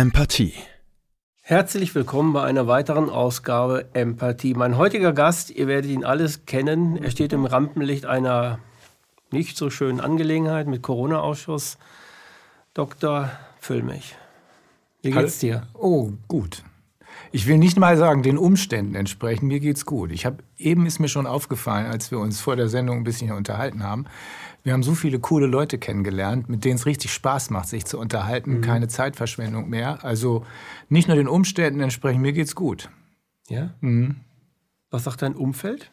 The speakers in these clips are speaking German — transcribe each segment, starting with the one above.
Empathie. Herzlich willkommen bei einer weiteren Ausgabe Empathie. Mein heutiger Gast, ihr werdet ihn alles kennen, er steht im Rampenlicht einer nicht so schönen Angelegenheit mit Corona-Ausschuss. Dr. Füllmich. Wie geht's dir? Oh, gut. Ich will nicht mal sagen, den Umständen entsprechen. Mir geht's gut. Ich habe eben ist mir schon aufgefallen, als wir uns vor der Sendung ein bisschen unterhalten haben. Wir haben so viele coole Leute kennengelernt, mit denen es richtig Spaß macht, sich zu unterhalten. Mhm. Keine Zeitverschwendung mehr. Also nicht nur den Umständen entsprechen. Mir geht's gut. Ja. Mhm. Was sagt dein Umfeld?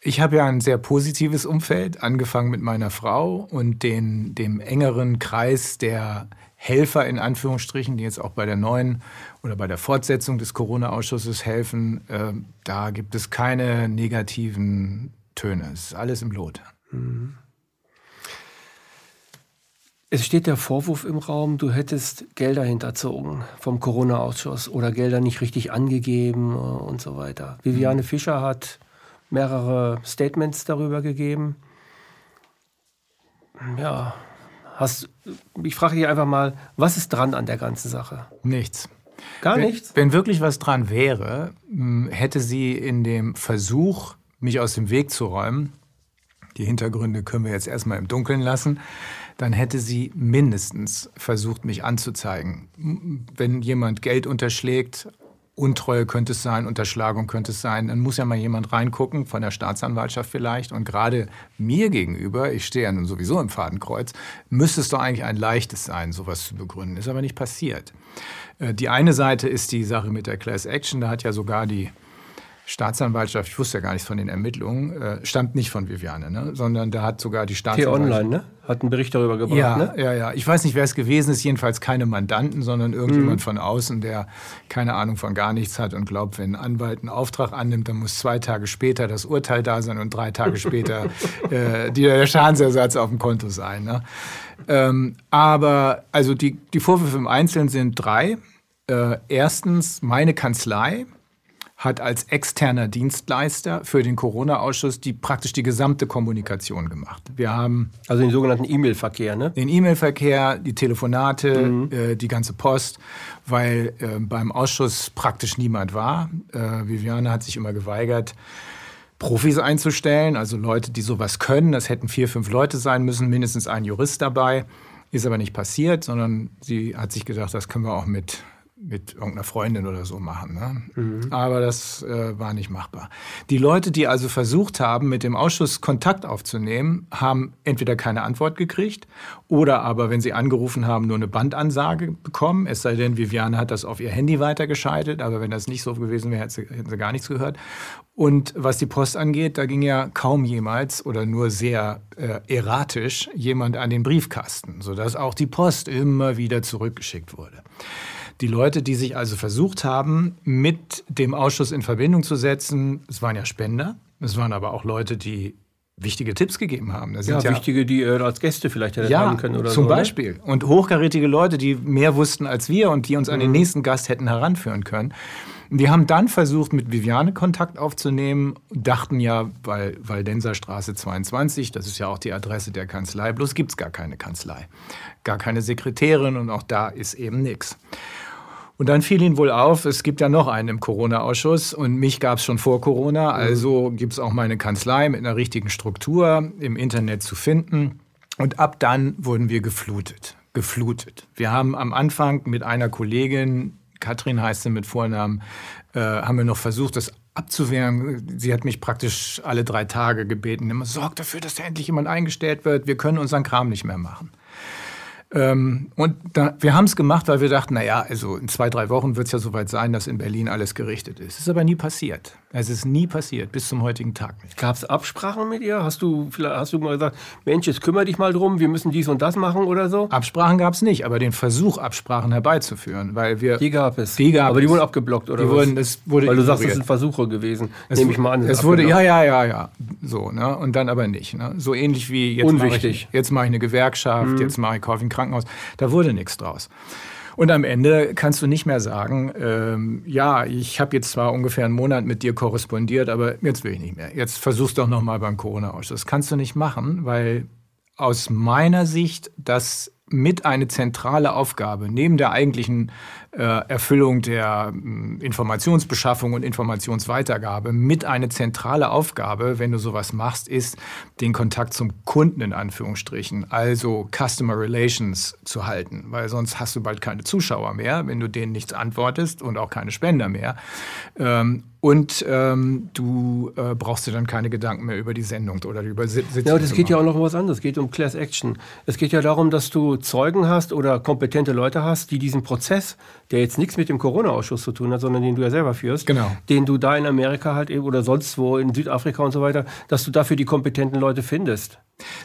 Ich habe ja ein sehr positives Umfeld, angefangen mit meiner Frau und den, dem engeren Kreis der Helfer in Anführungsstrichen, die jetzt auch bei der neuen oder bei der Fortsetzung des Corona-Ausschusses helfen. Äh, da gibt es keine negativen Töne. Es ist alles im Lot. Mhm. Es steht der Vorwurf im Raum, du hättest Gelder hinterzogen vom Corona-Ausschuss oder Gelder nicht richtig angegeben äh, und so weiter. Viviane mhm. Fischer hat mehrere Statements darüber gegeben. Ja, Hast, ich frage dich einfach mal, was ist dran an der ganzen Sache? Nichts. Gar wenn, nichts? Wenn wirklich was dran wäre, hätte sie in dem Versuch, mich aus dem Weg zu räumen, die Hintergründe können wir jetzt erstmal im Dunkeln lassen, dann hätte sie mindestens versucht, mich anzuzeigen. Wenn jemand Geld unterschlägt, Untreue könnte es sein, Unterschlagung könnte es sein. Dann muss ja mal jemand reingucken, von der Staatsanwaltschaft vielleicht. Und gerade mir gegenüber, ich stehe ja nun sowieso im Fadenkreuz, müsste es doch eigentlich ein leichtes sein, sowas zu begründen. Ist aber nicht passiert. Äh, die eine Seite ist die Sache mit der Class Action. Da hat ja sogar die Staatsanwaltschaft, ich wusste ja gar nichts von den Ermittlungen, äh, stammt nicht von Viviane, ne? sondern da hat sogar die Staatsanwaltschaft... T-Online, ne? Hat einen Bericht darüber gebracht, ja, ne? Ja, ja. Ich weiß nicht, wer es gewesen ist, jedenfalls keine Mandanten, sondern irgendjemand mhm. von außen, der keine Ahnung von gar nichts hat und glaubt, wenn ein Anwalt einen Auftrag annimmt, dann muss zwei Tage später das Urteil da sein und drei Tage später äh, der Schadensersatz auf dem Konto sein. Ne? Ähm, aber also die, die Vorwürfe im Einzelnen sind drei. Äh, erstens, meine Kanzlei hat als externer Dienstleister für den Corona-Ausschuss die praktisch die gesamte Kommunikation gemacht. Wir haben also den sogenannten E-Mail-Verkehr, ne? Den E-Mail-Verkehr, die Telefonate, mhm. äh, die ganze Post, weil äh, beim Ausschuss praktisch niemand war. Äh, Viviane hat sich immer geweigert. Profis einzustellen, also Leute, die sowas können. Das hätten vier, fünf Leute sein müssen, mindestens ein Jurist dabei. Ist aber nicht passiert, sondern sie hat sich gedacht, das können wir auch mit mit irgendeiner Freundin oder so machen. Ne? Mhm. Aber das äh, war nicht machbar. Die Leute, die also versucht haben, mit dem Ausschuss Kontakt aufzunehmen, haben entweder keine Antwort gekriegt oder aber, wenn sie angerufen haben, nur eine Bandansage bekommen. Es sei denn, Viviane hat das auf ihr Handy weitergeschaltet. Aber wenn das nicht so gewesen wäre, hätten sie, gar nichts gehört. Und was die Post angeht, da ging ja kaum jemals oder nur sehr äh, erratisch jemand an den Briefkasten, sodass auch die Post immer wieder zurückgeschickt wurde. Die Leute, die sich also versucht haben, mit dem Ausschuss in Verbindung zu setzen, es waren ja Spender, es waren aber auch Leute, die wichtige Tipps gegeben haben. Das ja, ja, wichtige, die äh, als Gäste vielleicht hätten ja, haben können oder zum so. Zum Beispiel. Oder? Und hochkarätige Leute, die mehr wussten als wir und die uns mhm. an den mhm. nächsten Gast hätten heranführen können. Wir haben dann versucht, mit Viviane Kontakt aufzunehmen, dachten ja, weil Waldenser Straße 22, das ist ja auch die Adresse der Kanzlei, bloß gibt es gar keine Kanzlei, gar keine Sekretärin und auch da ist eben nichts. Und dann fiel ihnen wohl auf, es gibt ja noch einen im Corona-Ausschuss und mich gab es schon vor Corona, mhm. also gibt es auch meine Kanzlei mit einer richtigen Struktur im Internet zu finden. Und ab dann wurden wir geflutet, geflutet. Wir haben am Anfang mit einer Kollegin, Katrin heißt sie mit Vornamen, äh, haben wir noch versucht, das abzuwehren. Sie hat mich praktisch alle drei Tage gebeten, immer sorg dafür, dass da endlich jemand eingestellt wird. Wir können unseren Kram nicht mehr machen. Ähm, und da, wir haben es gemacht, weil wir dachten, naja, also in zwei, drei Wochen wird es ja soweit sein, dass in Berlin alles gerichtet ist. Es ist aber nie passiert. Es ist nie passiert, bis zum heutigen Tag nicht. Gab es Absprachen mit ihr? Hast du, hast du mal gesagt, Mensch, jetzt kümmere dich mal drum, wir müssen dies und das machen oder so? Absprachen gab es nicht, aber den Versuch, Absprachen herbeizuführen, weil wir... Die gab es. Die gab aber die wurden abgeblockt, oder die was? Wurden, es wurde weil du sagst, das sind Versuche gewesen, es nehme ich mal an. Es wurde, ja, ja, ja, ja, so, ne? und dann aber nicht. Ne? So ähnlich wie jetzt mache ich, jetzt mach ich eine Gewerkschaft, mhm. jetzt mache ich Kauf ein Krankenhaus. Da wurde nichts draus. Und am Ende kannst du nicht mehr sagen, ähm, ja, ich habe jetzt zwar ungefähr einen Monat mit dir korrespondiert, aber jetzt will ich nicht mehr. Jetzt versuch's doch noch mal beim Corona-Ausschuss. Das kannst du nicht machen, weil aus meiner Sicht das mit eine zentrale Aufgabe neben der eigentlichen Erfüllung der äh, Informationsbeschaffung und Informationsweitergabe mit eine zentrale Aufgabe, wenn du sowas machst, ist den Kontakt zum Kunden in Anführungsstrichen, also Customer Relations zu halten, weil sonst hast du bald keine Zuschauer mehr, wenn du denen nichts antwortest und auch keine Spender mehr. Ähm, und ähm, du äh, brauchst dir dann keine Gedanken mehr über die Sendung oder über Sitzung. Ja, das geht ja auch noch um was anderes. Es geht um Class Action. Es geht ja darum, dass du Zeugen hast oder kompetente Leute hast, die diesen Prozess, der jetzt nichts mit dem Corona-Ausschuss zu tun hat, sondern den du ja selber führst, genau. den du da in Amerika halt eben oder sonst wo in Südafrika und so weiter, dass du dafür die kompetenten Leute findest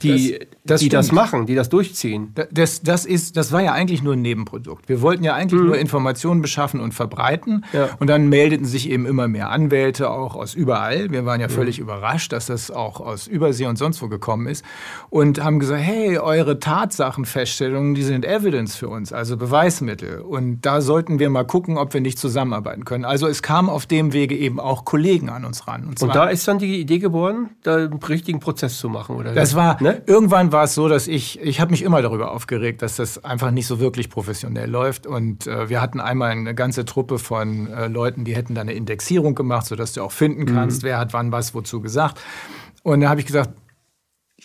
die, das, das, die das, machen, die das durchziehen. Das, das, ist, das war ja eigentlich nur ein Nebenprodukt. Wir wollten ja eigentlich mhm. nur Informationen beschaffen und verbreiten. Ja. Und dann meldeten sich eben immer mehr Anwälte, auch aus überall. Wir waren ja mhm. völlig überrascht, dass das auch aus Übersee und sonst wo gekommen ist. Und haben gesagt, hey, eure Tatsachenfeststellungen, die sind Evidence für uns, also Beweismittel. Und da sollten wir mal gucken, ob wir nicht zusammenarbeiten können. Also es kamen auf dem Wege eben auch Kollegen an uns ran. Und, und da ist dann die Idee geboren, da einen richtigen Prozess zu machen, oder? Das war ne? irgendwann war es so, dass ich, ich habe mich immer darüber aufgeregt, dass das einfach nicht so wirklich professionell läuft. Und äh, wir hatten einmal eine ganze Truppe von äh, Leuten, die hätten da eine Indexierung gemacht, sodass du auch finden kannst, mhm. wer hat wann was wozu gesagt. Und da habe ich gesagt,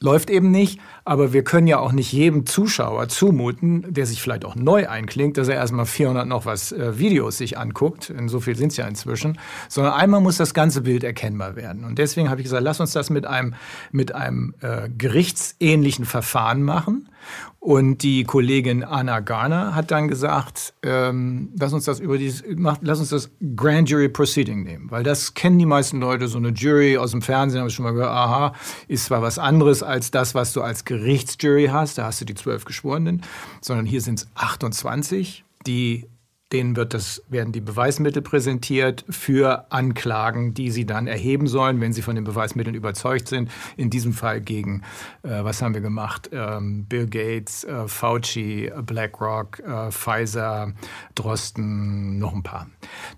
läuft eben nicht. Aber wir können ja auch nicht jedem Zuschauer zumuten, der sich vielleicht auch neu einklingt, dass er erstmal 400 noch was äh, Videos sich anguckt. In so viel sind es ja inzwischen. Sondern einmal muss das ganze Bild erkennbar werden. Und deswegen habe ich gesagt, lass uns das mit einem, mit einem äh, gerichtsähnlichen Verfahren machen. Und die Kollegin Anna Garner hat dann gesagt, ähm, lass uns das über dieses, lass uns das Grand Jury Proceeding nehmen, weil das kennen die meisten Leute. So eine Jury aus dem Fernsehen habe ich schon mal gehört. Aha, ist zwar was anderes als das, was du als Gerichtsjury hast. Da hast du die zwölf Geschworenen, sondern hier sind es 28, die Denen wird das, werden die Beweismittel präsentiert für Anklagen, die sie dann erheben sollen, wenn sie von den Beweismitteln überzeugt sind. In diesem Fall gegen, äh, was haben wir gemacht? Ähm, Bill Gates, äh, Fauci, BlackRock, äh, Pfizer, Drosten, noch ein paar.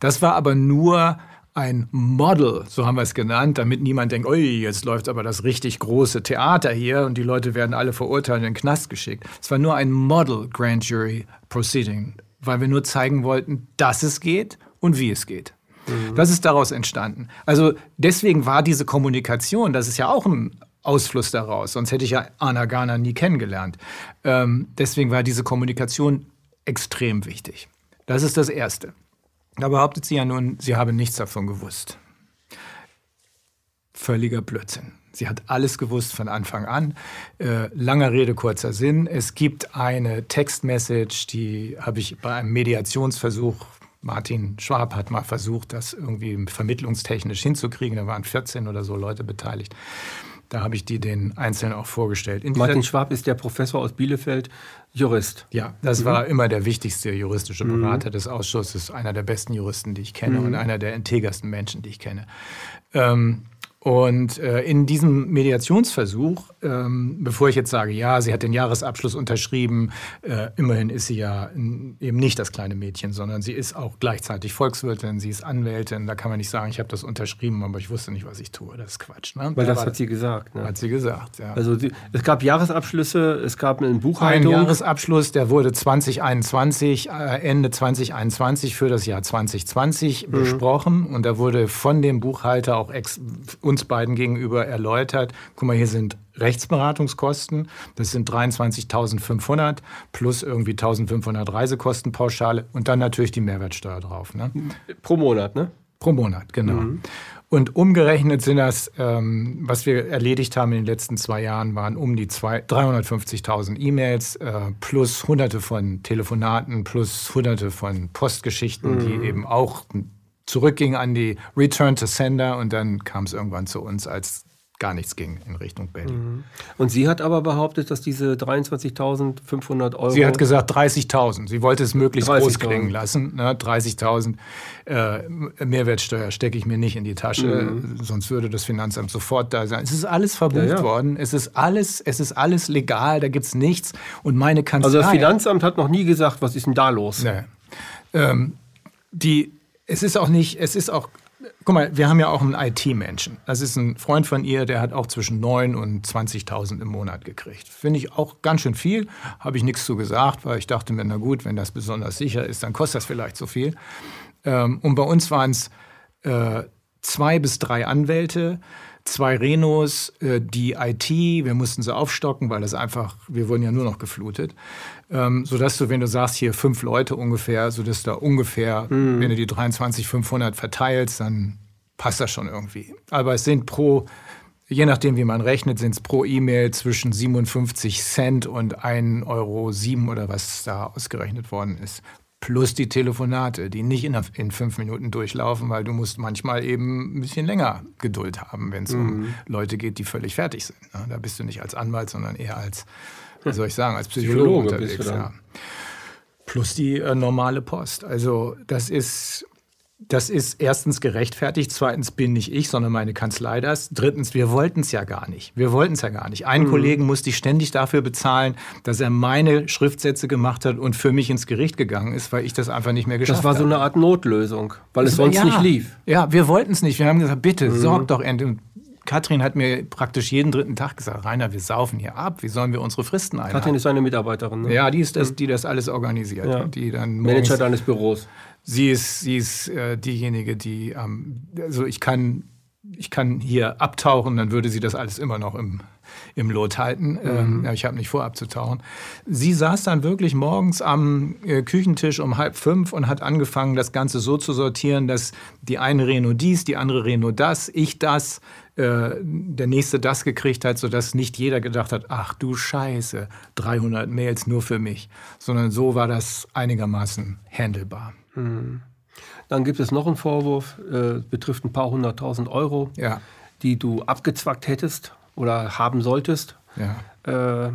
Das war aber nur ein Model, so haben wir es genannt, damit niemand denkt, ui, jetzt läuft aber das richtig große Theater hier und die Leute werden alle verurteilt und in den Knast geschickt. Es war nur ein Model Grand Jury Proceeding weil wir nur zeigen wollten, dass es geht und wie es geht. Mhm. Das ist daraus entstanden. Also deswegen war diese Kommunikation, das ist ja auch ein Ausfluss daraus, sonst hätte ich ja Anna Garner nie kennengelernt. Ähm, deswegen war diese Kommunikation extrem wichtig. Das ist das Erste. Da behauptet sie ja nun, sie habe nichts davon gewusst. Völliger Blödsinn. Sie hat alles gewusst von Anfang an. Äh, langer Rede, kurzer Sinn. Es gibt eine Textmessage, die habe ich bei einem Mediationsversuch, Martin Schwab hat mal versucht, das irgendwie vermittlungstechnisch hinzukriegen. Da waren 14 oder so Leute beteiligt. Da habe ich die den Einzelnen auch vorgestellt. In Martin Schwab ist der Professor aus Bielefeld, Jurist. Ja, das mhm. war immer der wichtigste juristische mhm. Berater mhm. des Ausschusses, einer der besten Juristen, die ich kenne mhm. und einer der integersten Menschen, die ich kenne. Ähm, und äh, in diesem Mediationsversuch, ähm, bevor ich jetzt sage, ja, sie hat den Jahresabschluss unterschrieben, äh, immerhin ist sie ja eben nicht das kleine Mädchen, sondern sie ist auch gleichzeitig Volkswirtin, sie ist Anwältin. Da kann man nicht sagen, ich habe das unterschrieben, aber ich wusste nicht, was ich tue. Das ist Quatsch. Ne? Weil da das hat sie gesagt. Ne? Hat sie gesagt, ja. Also die, es gab Jahresabschlüsse, es gab eine Buchhaltung. Ein Jahresabschluss, der wurde 2021, äh, Ende 2021 für das Jahr 2020 mhm. besprochen. Und da wurde von dem Buchhalter auch ex uns beiden gegenüber erläutert, guck mal, hier sind Rechtsberatungskosten, das sind 23.500 plus irgendwie 1.500 Reisekostenpauschale und dann natürlich die Mehrwertsteuer drauf. Ne? Pro Monat, ne? Pro Monat, genau. Mhm. Und umgerechnet sind das, ähm, was wir erledigt haben in den letzten zwei Jahren, waren um die 350.000 E-Mails äh, plus hunderte von Telefonaten plus hunderte von Postgeschichten, mhm. die eben auch zurückging an die Return to Sender und dann kam es irgendwann zu uns, als gar nichts ging in Richtung Berlin. Mhm. Und sie hat aber behauptet, dass diese 23.500 Euro. Sie hat gesagt 30.000. Sie wollte es möglichst groß klingen lassen. Ne? 30.000 äh, Mehrwertsteuer stecke ich mir nicht in die Tasche, mhm. sonst würde das Finanzamt sofort da sein. Es ist alles verbucht ja, ja. worden. Es ist alles, es ist alles legal. Da gibt es nichts. Und meine Kanzlei. Also das Finanzamt hat noch nie gesagt, was ist denn da los? Nee. Ähm, die es ist auch nicht, es ist auch guck mal, wir haben ja auch einen IT-Menschen. Das ist ein Freund von ihr, der hat auch zwischen 9 und 20.000 im Monat gekriegt. Finde ich auch ganz schön viel. Habe ich nichts zu gesagt, weil ich dachte mir, na gut, wenn das besonders sicher ist, dann kostet das vielleicht so viel. Ähm, und bei uns waren es äh, zwei bis drei Anwälte, zwei Renos, äh, die IT, wir mussten sie aufstocken, weil das einfach, wir wurden ja nur noch geflutet. Ähm, sodass du, wenn du sagst, hier fünf Leute ungefähr, sodass da ungefähr, mhm. wenn du die 23.500 verteilst, dann passt das schon irgendwie. Aber es sind pro, je nachdem wie man rechnet, sind es pro E-Mail zwischen 57 Cent und 1,07 Euro oder was da ausgerechnet worden ist plus die Telefonate, die nicht in, in, fünf Minuten durchlaufen, weil du musst manchmal eben ein bisschen länger Geduld haben, wenn es mhm. um Leute geht, die völlig fertig sind. Ne? Da bist du nicht als Anwalt, sondern eher als, wie soll ich sagen, als Psychologe, Psychologe unterwegs. Ja. Plus die äh, normale Post. Also das ist das ist erstens gerechtfertigt, zweitens bin nicht ich, sondern meine Kanzlei das. Drittens, wir wollten es ja gar nicht. Wir wollten es ja gar nicht. Einen mhm. Kollegen musste ich ständig dafür bezahlen, dass er meine Schriftsätze gemacht hat und für mich ins Gericht gegangen ist, weil ich das einfach nicht mehr geschafft habe. Das war so eine Art Notlösung, weil das es sonst ja, nicht lief. Ja, wir wollten es nicht. Wir haben gesagt, bitte, mhm. sorg doch endlich. Katrin hat mir praktisch jeden dritten Tag gesagt, Rainer, wir saufen hier ab, wie sollen wir unsere Fristen einhalten? Katrin ist eine Mitarbeiterin, ne? Ja, die ist das, mhm. die das alles organisiert. Ja. Die dann Manager deines Büros. Sie ist, sie ist äh, diejenige, die, ähm, also ich kann, ich kann hier abtauchen, dann würde sie das alles immer noch im, im Lot halten. Mhm. Ähm, ja, ich habe nicht vor, abzutauchen. Sie saß dann wirklich morgens am äh, Küchentisch um halb fünf und hat angefangen, das Ganze so zu sortieren, dass die eine Reno dies, die andere Reno das, ich das, äh, der nächste das gekriegt hat, sodass nicht jeder gedacht hat, ach du Scheiße, 300 Mails nur für mich, sondern so war das einigermaßen handelbar. Mhm. Dann gibt es noch einen Vorwurf, äh, betrifft ein paar hunderttausend Euro, ja. die du abgezwackt hättest oder haben solltest. Ja. Äh,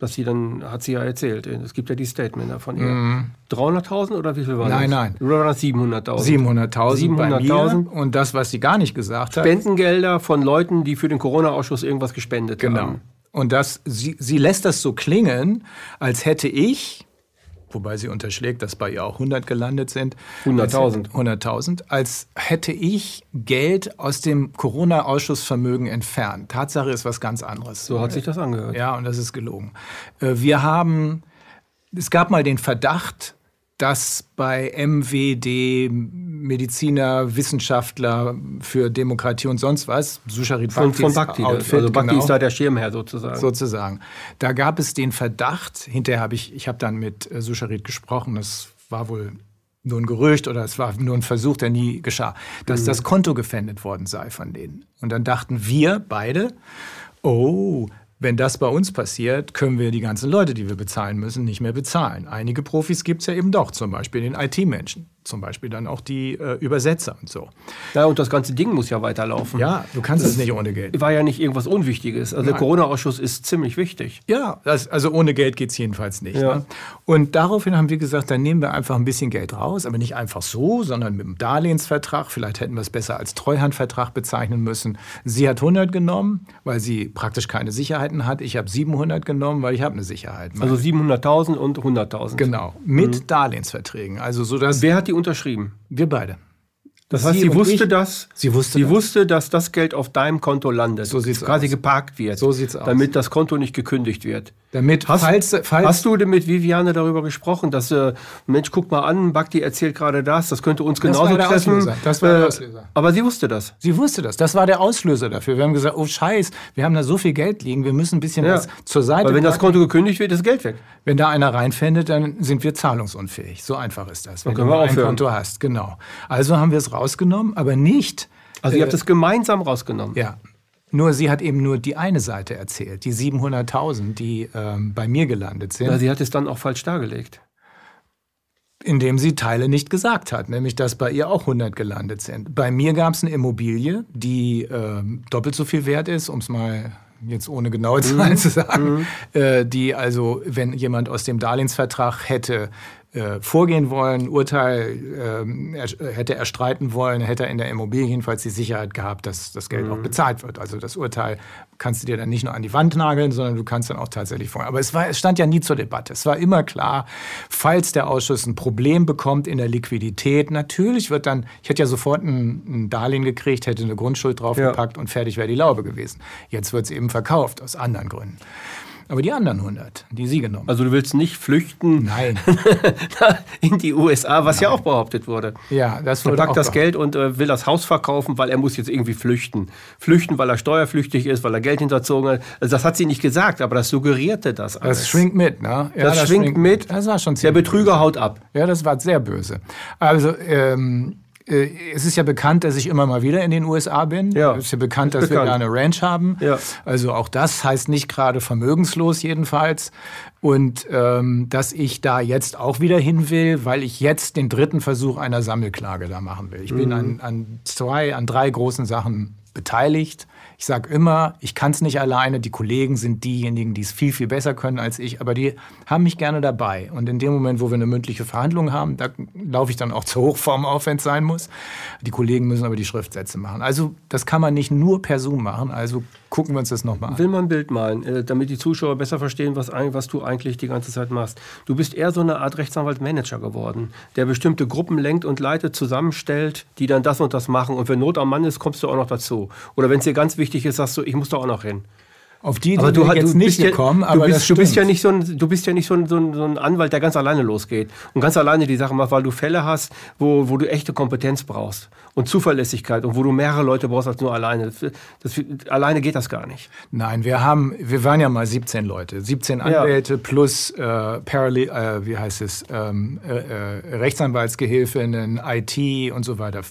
dass sie dann, hat sie ja erzählt, es gibt ja die Statements von ihr. Mhm. 300.000 oder wie viel war nein, das? Nein, nein. Oder 700.000? 700.000 700.000 und das, was sie gar nicht gesagt hat. Spendengelder von Leuten, die für den Corona-Ausschuss irgendwas gespendet genau. haben. Genau. Und das, sie, sie lässt das so klingen, als hätte ich wobei sie unterschlägt, dass bei ihr auch 100 gelandet sind. 100.000. 100.000, als hätte ich Geld aus dem Corona-Ausschussvermögen entfernt. Tatsache ist was ganz anderes. So hat sich das angehört. Ja, und das ist gelogen. Äh, wir haben, es gab mal den Verdacht, dass bei MWD Mediziner, Wissenschaftler für Demokratie und sonst was, Susharit von, von Bhakti, Outfit, also Bhakti genau, ist da der Schirmherr sozusagen. Sozusagen. Da gab es den Verdacht, hinterher habe ich, ich habe dann mit äh, Susharit gesprochen, das war wohl nur ein Gerücht oder es war nur ein Versuch, der nie geschah, dass mhm. das Konto gefändet worden sei von denen. Und dann dachten wir beide, oh, wenn das bei uns passiert, können wir die ganzen Leute, die wir bezahlen müssen, nicht mehr bezahlen. Einige Profis gibt es ja eben doch, zum Beispiel den IT-Menschen zum Beispiel dann auch die äh, Übersetzer und so. Ja, und das ganze Ding muss ja weiterlaufen. Ja, du kannst es nicht ohne Geld. War ja nicht irgendwas Unwichtiges. Also Nein. der Corona-Ausschuss ist ziemlich wichtig. Ja, das, also ohne Geld geht es jedenfalls nicht. Ja. Ne? Und daraufhin haben wir gesagt, dann nehmen wir einfach ein bisschen Geld raus, aber nicht einfach so, sondern mit einem Darlehensvertrag. Vielleicht hätten wir es besser als Treuhandvertrag bezeichnen müssen. Sie hat 100 genommen, weil sie praktisch keine Sicherheiten hat. Ich habe 700 genommen, weil ich habe eine Sicherheit. Also 700.000 und 100.000. Genau, mit mhm. Darlehensverträgen. Also so dass Wer hat die unterschrieben? Wir beide. Das heißt, sie, sie wusste ich, das. Sie wusste, sie das. wusste, dass das Geld auf deinem Konto landet. So sieht's quasi aus. geparkt wird. So sieht's aus. Damit das Konto nicht gekündigt wird. Damit, hast, falls, falls hast du mit Viviane darüber gesprochen, dass äh, Mensch, guck mal an, Bakti erzählt gerade das, das könnte uns genauso das treffen. Auslöser. Das war der äh, Auslöser. Aber sie wusste das. Sie wusste das. Das war der Auslöser dafür. Wir haben gesagt, oh Scheiß, wir haben da so viel Geld liegen, wir müssen ein bisschen ja. was zur Seite. Weil wenn das Konto gekündigt wird, ist Geld weg. Wenn da einer reinfindet, dann sind wir zahlungsunfähig. So einfach ist das. Wenn du ein Konto hast, genau. Also haben wir es rausgenommen, aber nicht. Also ihr habt es gemeinsam rausgenommen. Ja, nur sie hat eben nur die eine Seite erzählt, die 700.000, die ähm, bei mir gelandet sind. Ja, sie hat es dann auch falsch dargelegt. Indem sie Teile nicht gesagt hat, nämlich dass bei ihr auch 100 gelandet sind. Bei mir gab es eine Immobilie, die äh, doppelt so viel wert ist, um es mal jetzt ohne genaue Zahlen mhm. zu sagen, mhm. äh, die also, wenn jemand aus dem Darlehensvertrag hätte äh, vorgehen wollen, Urteil äh, er, hätte er streiten wollen, hätte er in der Immobilie jedenfalls die Sicherheit gehabt, dass das Geld mhm. auch bezahlt wird. Also das Urteil kannst du dir dann nicht nur an die Wand nageln, sondern du kannst dann auch tatsächlich vorgehen. Aber es, war, es stand ja nie zur Debatte. Es war immer klar, falls der Ausschuss ein Problem bekommt in der Liquidität, natürlich wird dann, ich hätte ja sofort ein, ein Darlehen gekriegt, hätte eine Grundschuld draufgepackt ja. und fertig wäre die Laube gewesen. Jetzt wird es eben verkauft, aus anderen Gründen. Aber die anderen 100, die Sie genommen Also du willst nicht flüchten Nein. in die USA, was Nein. ja auch behauptet wurde. Ja, das wurde Er packt das Geld und äh, will das Haus verkaufen, weil er muss jetzt irgendwie flüchten. Flüchten, weil er steuerflüchtig ist, weil er Geld hinterzogen hat. Also das hat sie nicht gesagt, aber das suggerierte das alles. Das schwingt mit, ne? Ja, das, das, schwingt, mit. Das war schon Der Betrüger böse. haut ab. Ja, das war sehr böse. Also ähm, äh, es ist ja bekannt, dass ich immer mal wieder in den USA bin. Ja, es ist ja bekannt, dass bekannt. wir da eine Ranch haben. Ja. Also auch das heißt nicht gerade vermögenslos jedenfalls. Und ähm, dass ich da jetzt auch wieder hin will, weil ich jetzt den dritten Versuch einer Sammelklage da machen will. Ich mhm. bin an, an zwei, an drei großen Sachen beteiligt. Ich sage immer, ich kann es nicht alleine. Die Kollegen sind diejenigen, die es viel, viel besser können als ich. Aber die haben mich gerne dabei. Und in dem Moment, wo wir eine mündliche Verhandlung haben, da laufe ich dann auch zur Hochform auf, wenn es sein muss. Die Kollegen müssen aber die Schriftsätze machen. Also das kann man nicht nur per Zoom machen. Also gucken wir uns das nochmal an. Will man ein Bild malen, äh, damit die Zuschauer besser verstehen, was, was du eigentlich die ganze Zeit machst. Du bist eher so eine Art Rechtsanwalt-Manager geworden, der bestimmte Gruppen lenkt und leitet, zusammenstellt, die dann das und das machen. Und wenn Not am Mann ist, kommst du auch noch dazu. Oder wenn es dir ganz wichtig wichtig ist, sagst du, ich muss da auch noch hin. Auf die Idee du, jetzt du nicht gekommen, aber du bist, du bist ja nicht so ein, du bist ja nicht so ein, so, ein, so ein, Anwalt, der ganz alleine losgeht und ganz alleine die Sache macht, weil du Fälle hast, wo, wo du echte Kompetenz brauchst und Zuverlässigkeit und wo du mehrere Leute brauchst als nur alleine. Das, das, alleine geht das gar nicht. Nein, wir haben, wir waren ja mal 17 Leute, 17 Anwälte ja. plus äh, Parallel, äh, wie heißt es, ähm, äh, äh Rechtsanwaltsgehilfinnen, IT und so weiter.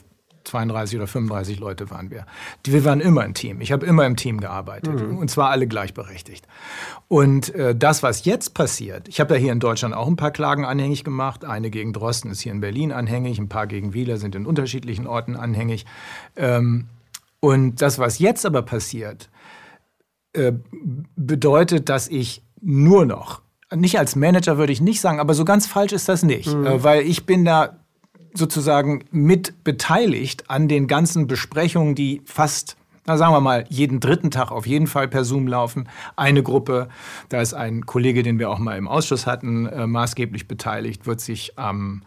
32 oder 35 Leute waren wir. Wir waren immer ein Team. Ich habe immer im Team gearbeitet mhm. und zwar alle gleichberechtigt. Und äh, das, was jetzt passiert, ich habe ja hier in Deutschland auch ein paar Klagen anhängig gemacht. Eine gegen Drosten ist hier in Berlin anhängig, ein paar gegen Wieler sind in unterschiedlichen Orten anhängig. Ähm, und das, was jetzt aber passiert, äh, bedeutet, dass ich nur noch nicht als Manager würde ich nicht sagen, aber so ganz falsch ist das nicht, mhm. äh, weil ich bin da sozusagen mit beteiligt an den ganzen Besprechungen, die fast na sagen wir mal, jeden dritten Tag auf jeden Fall per Zoom laufen. Eine Gruppe, da ist ein Kollege, den wir auch mal im Ausschuss hatten, äh, maßgeblich beteiligt, wird sich am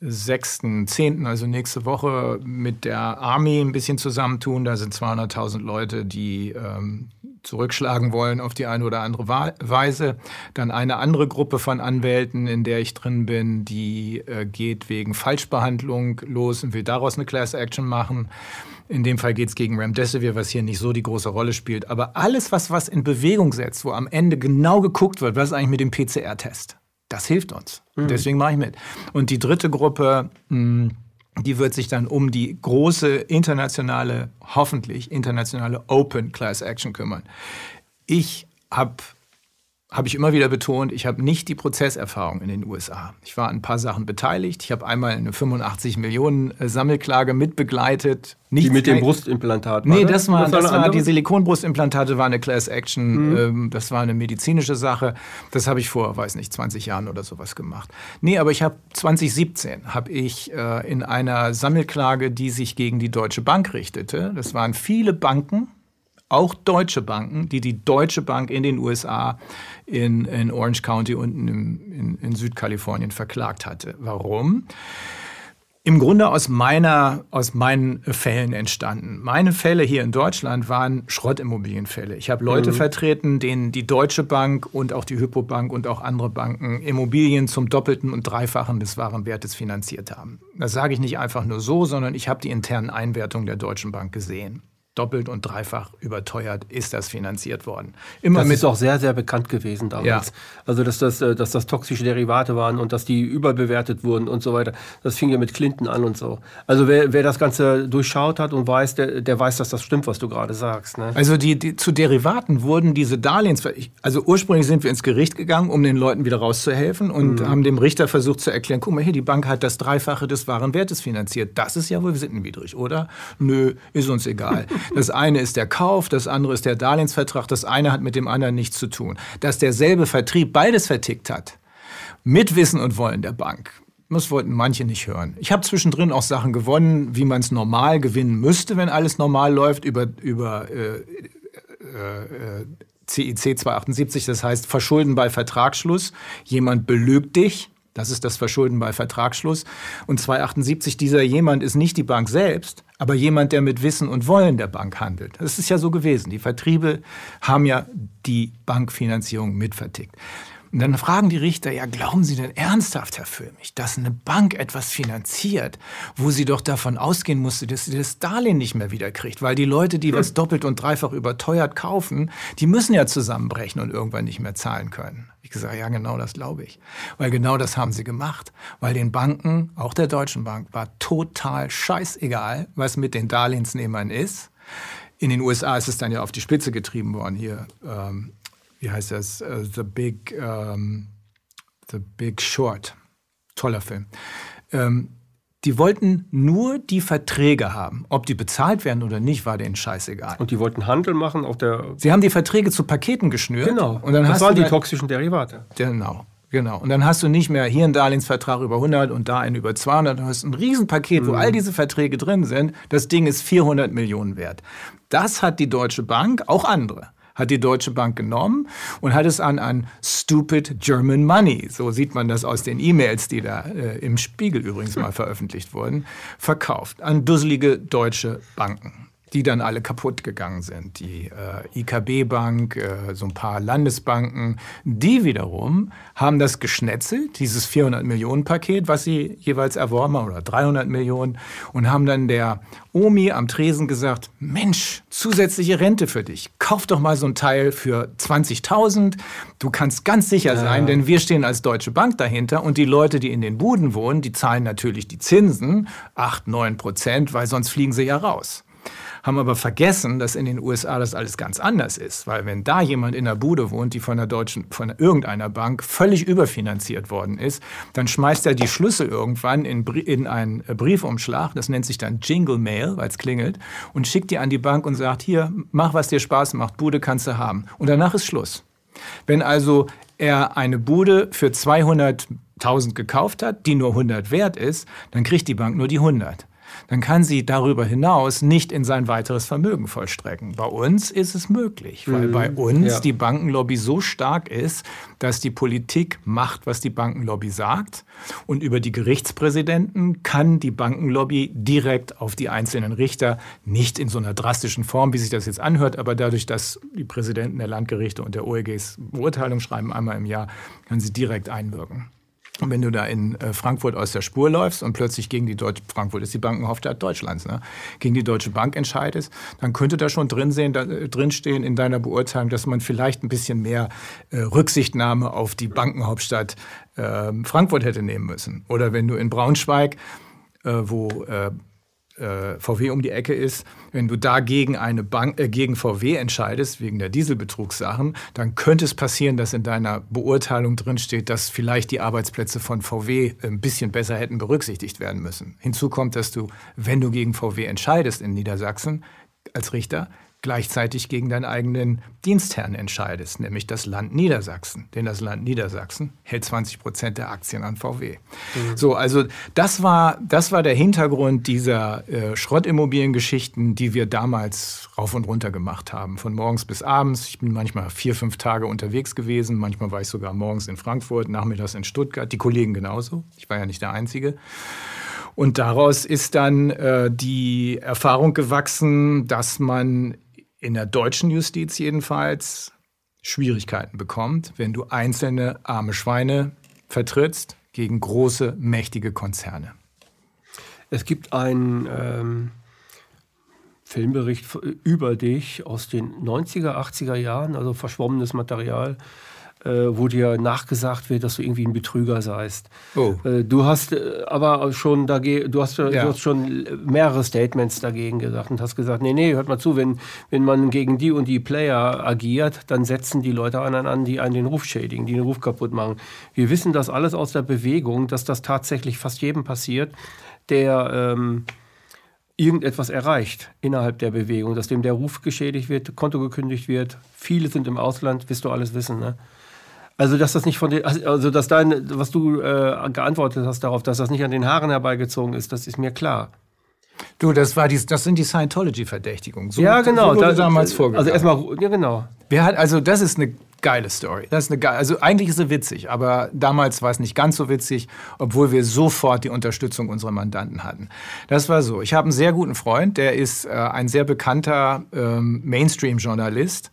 6.10., also nächste Woche, mit der Army ein bisschen zusammentun. Da sind 200.000 Leute, die ähm, zurückschlagen wollen auf die eine oder andere Weise. Dann eine andere Gruppe von Anwälten, in der ich drin bin, die äh, geht wegen Falschbehandlung los und will daraus eine Class Action machen. In dem Fall geht es gegen Remdesivir, was hier nicht so die große Rolle spielt. Aber alles, was was in Bewegung setzt, wo am Ende genau geguckt wird, was ist eigentlich mit dem PCR-Test, das hilft uns. Mhm. Deswegen mache ich mit. Und die dritte Gruppe, hm, die wird sich dann um die große internationale, hoffentlich internationale Open Class Action kümmern. Ich habe habe ich immer wieder betont, ich habe nicht die Prozesserfahrung in den USA. Ich war an ein paar Sachen beteiligt. Ich habe einmal eine 85 Millionen äh, Sammelklage mitbegleitet. Nichts die mit dem Brustimplantat Nee, das war, das war, die Silikonbrustimplantate war eine Class Action. Mhm. Ähm, das war eine medizinische Sache. Das habe ich vor, weiß nicht, 20 Jahren oder sowas gemacht. Nee, aber ich habe 2017 habe ich äh, in einer Sammelklage, die sich gegen die Deutsche Bank richtete. Das waren viele Banken, auch deutsche Banken, die die Deutsche Bank in den USA in, in Orange County unten im, in, in Südkalifornien verklagt hatte. Warum? Im Grunde aus, meiner, aus meinen Fällen entstanden. Meine Fälle hier in Deutschland waren Schrottimmobilienfälle. Ich habe Leute mhm. vertreten, denen die Deutsche Bank und auch die Hypobank und auch andere Banken Immobilien zum Doppelten und Dreifachen des Warenwertes finanziert haben. Das sage ich nicht einfach nur so, sondern ich habe die internen Einwertungen der Deutschen Bank gesehen doppelt und dreifach überteuert ist das finanziert worden. Immer das ist auch sehr, sehr bekannt gewesen damals. Ja. Also, dass das, äh, dass das toxische Derivate waren und dass die überbewertet wurden und so weiter. Das fing ja mit Clinton an und so. Also, wer, wer das Ganze durchschaut hat und weiß, der, der weiß, dass das stimmt, was du gerade sagst. Ne? Also, die, die, zu Derivaten wurden diese Darlehens... Also, ursprünglich sind wir ins Gericht gegangen, um den Leuten wieder rauszuhelfen und mhm. haben dem Richter versucht zu erklären, guck mal hier, die Bank hat das Dreifache des wahren Wertes finanziert. Das ist ja wohl sittenwidrig, oder? Nö, ist uns egal. Das eine ist der Kauf, das andere ist der Darlehensvertrag, das eine hat mit dem anderen nichts zu tun. Dass derselbe Vertrieb beides vertickt hat, mit Wissen und Wollen der Bank. Das wollten manche nicht hören. Ich habe zwischendrin auch Sachen gewonnen, wie man es normal gewinnen müsste, wenn alles normal läuft, über, über äh, äh, CIC 278, das heißt Verschulden bei Vertragsschluss. Jemand belügt dich, das ist das Verschulden bei Vertragsschluss. Und 278, dieser jemand ist nicht die Bank selbst, aber jemand, der mit Wissen und Wollen der Bank handelt. Das ist ja so gewesen. Die Vertriebe haben ja die Bankfinanzierung mitvertickt. Und dann fragen die Richter, ja, glauben Sie denn ernsthaft, Herr Föhmich, dass eine Bank etwas finanziert, wo sie doch davon ausgehen musste, dass sie das Darlehen nicht mehr wiederkriegt? Weil die Leute, die was doppelt und dreifach überteuert kaufen, die müssen ja zusammenbrechen und irgendwann nicht mehr zahlen können. Ich gesagt, ja, genau das glaube ich. Weil genau das haben sie gemacht. Weil den Banken, auch der Deutschen Bank, war total scheißegal, was mit den Darlehensnehmern ist. In den USA ist es dann ja auf die Spitze getrieben worden. Hier ähm, wie heißt das? Uh, The Big, um, ähm, The Big Short. Toller Film. Ähm, die wollten nur die Verträge haben. Ob die bezahlt werden oder nicht, war denen scheißegal. Und die wollten Handel machen auf der. Sie haben die Verträge zu Paketen geschnürt. Genau. Und dann das hast waren du die toxischen Derivate. Genau. Genau. Und dann hast du nicht mehr hier einen Darlehensvertrag über 100 und da einen über 200. Du hast ein Riesenpaket, wo mhm. all diese Verträge drin sind. Das Ding ist 400 Millionen wert. Das hat die Deutsche Bank, auch andere, hat die Deutsche Bank genommen und hat es an an Stupid German Money, so sieht man das aus den E-Mails, die da äh, im Spiegel übrigens mal veröffentlicht wurden, verkauft an dusselige deutsche Banken die dann alle kaputt gegangen sind. Die äh, IKB-Bank, äh, so ein paar Landesbanken, die wiederum haben das geschnetzelt, dieses 400 Millionen Paket, was sie jeweils erworben haben, oder 300 Millionen, und haben dann der Omi am Tresen gesagt, Mensch, zusätzliche Rente für dich. Kauf doch mal so ein Teil für 20.000. Du kannst ganz sicher sein, ja. denn wir stehen als Deutsche Bank dahinter und die Leute, die in den Buden wohnen, die zahlen natürlich die Zinsen, 8, 9 Prozent, weil sonst fliegen sie ja raus haben aber vergessen, dass in den USA das alles ganz anders ist. Weil wenn da jemand in der Bude wohnt, die von der deutschen, von irgendeiner Bank völlig überfinanziert worden ist, dann schmeißt er die Schlüssel irgendwann in, in einen Briefumschlag, das nennt sich dann Jingle Mail, weil es klingelt, und schickt die an die Bank und sagt, hier, mach, was dir Spaß macht, Bude kannst du haben. Und danach ist Schluss. Wenn also er eine Bude für 200.000 gekauft hat, die nur 100 wert ist, dann kriegt die Bank nur die 100 dann kann sie darüber hinaus nicht in sein weiteres Vermögen vollstrecken. Bei uns ist es möglich, weil mhm. bei uns ja. die Bankenlobby so stark ist, dass die Politik macht, was die Bankenlobby sagt. Und über die Gerichtspräsidenten kann die Bankenlobby direkt auf die einzelnen Richter, nicht in so einer drastischen Form, wie sich das jetzt anhört, aber dadurch, dass die Präsidenten der Landgerichte und der OEGs Beurteilung schreiben einmal im Jahr, kann sie direkt einwirken. Und wenn du da in äh, Frankfurt aus der Spur läufst und plötzlich gegen die Deutsche, Frankfurt ist die Bankenhauptstadt Deutschlands, ne, gegen die Deutsche Bank entscheidest, dann könnte da schon drin, sehen, da, äh, drinstehen in deiner Beurteilung, dass man vielleicht ein bisschen mehr äh, Rücksichtnahme auf die Bankenhauptstadt äh, Frankfurt hätte nehmen müssen. Oder wenn du in Braunschweig, äh, wo äh, äh, VW um die Ecke ist, wenn du dagegen eine Bank, äh, gegen VW entscheidest, wegen der Dieselbetrugssachen, dann könnte es passieren, dass in deiner Beurteilung drinsteht, dass vielleicht die Arbeitsplätze von VW ein bisschen besser hätten berücksichtigt werden müssen. Hinzu kommt, dass du, wenn du gegen VW entscheidest in Niedersachsen als Richter, gleichzeitig gegen deinen eigenen Dienstherrn entscheidest, nämlich das Land Niedersachsen. Denn das Land Niedersachsen hält 20 Prozent der Aktien an VW. Mhm. So, also das war, das war der Hintergrund dieser äh, Schrottimmobiliengeschichten, die wir damals rauf und runter gemacht haben. Von morgens bis abends. Ich bin manchmal vier, fünf Tage unterwegs gewesen. Manchmal war ich sogar morgens in Frankfurt, nachmittags in Stuttgart. Die Kollegen genauso. Ich war ja nicht der Einzige. Und daraus ist dann äh, die Erfahrung gewachsen, dass man in der deutschen Justiz jedenfalls Schwierigkeiten bekommt, wenn du einzelne arme Schweine vertrittst gegen große, mächtige Konzerne. Es gibt einen ähm, Filmbericht über dich aus den 90er, 80er Jahren, also verschwommenes Material wo dir nachgesagt wird, dass du irgendwie ein Betrüger seist. Oh. Äh, du hast äh, aber schon dagegen, du hast, ja. du hast schon mehrere Statements dagegen gesagt und hast gesagt, nee, nee, hört mal zu, wenn, wenn man gegen die und die Player agiert, dann setzen die Leute einen an, die einen den Ruf schädigen, die den Ruf kaputt machen. Wir wissen das alles aus der Bewegung, dass das tatsächlich fast jedem passiert, der ähm, irgendetwas erreicht innerhalb der Bewegung, dass dem der Ruf geschädigt wird, Konto gekündigt wird. Viele sind im Ausland, wirst du alles wissen. Ne? Also, dass das nicht von den, also, dass dein, was du äh, geantwortet hast darauf, dass das nicht an den Haaren herbeigezogen ist, das ist mir klar. Du, das war die, das sind die Scientology-Verdächtigungen. So, ja, genau. So wurde da, damals vorgegangen. Also erstmal, ja, genau. Wer hat, also das ist eine geile Story. Das ist eine, also eigentlich ist sie witzig, aber damals war es nicht ganz so witzig, obwohl wir sofort die Unterstützung unserer Mandanten hatten. Das war so. Ich habe einen sehr guten Freund, der ist äh, ein sehr bekannter ähm, Mainstream-Journalist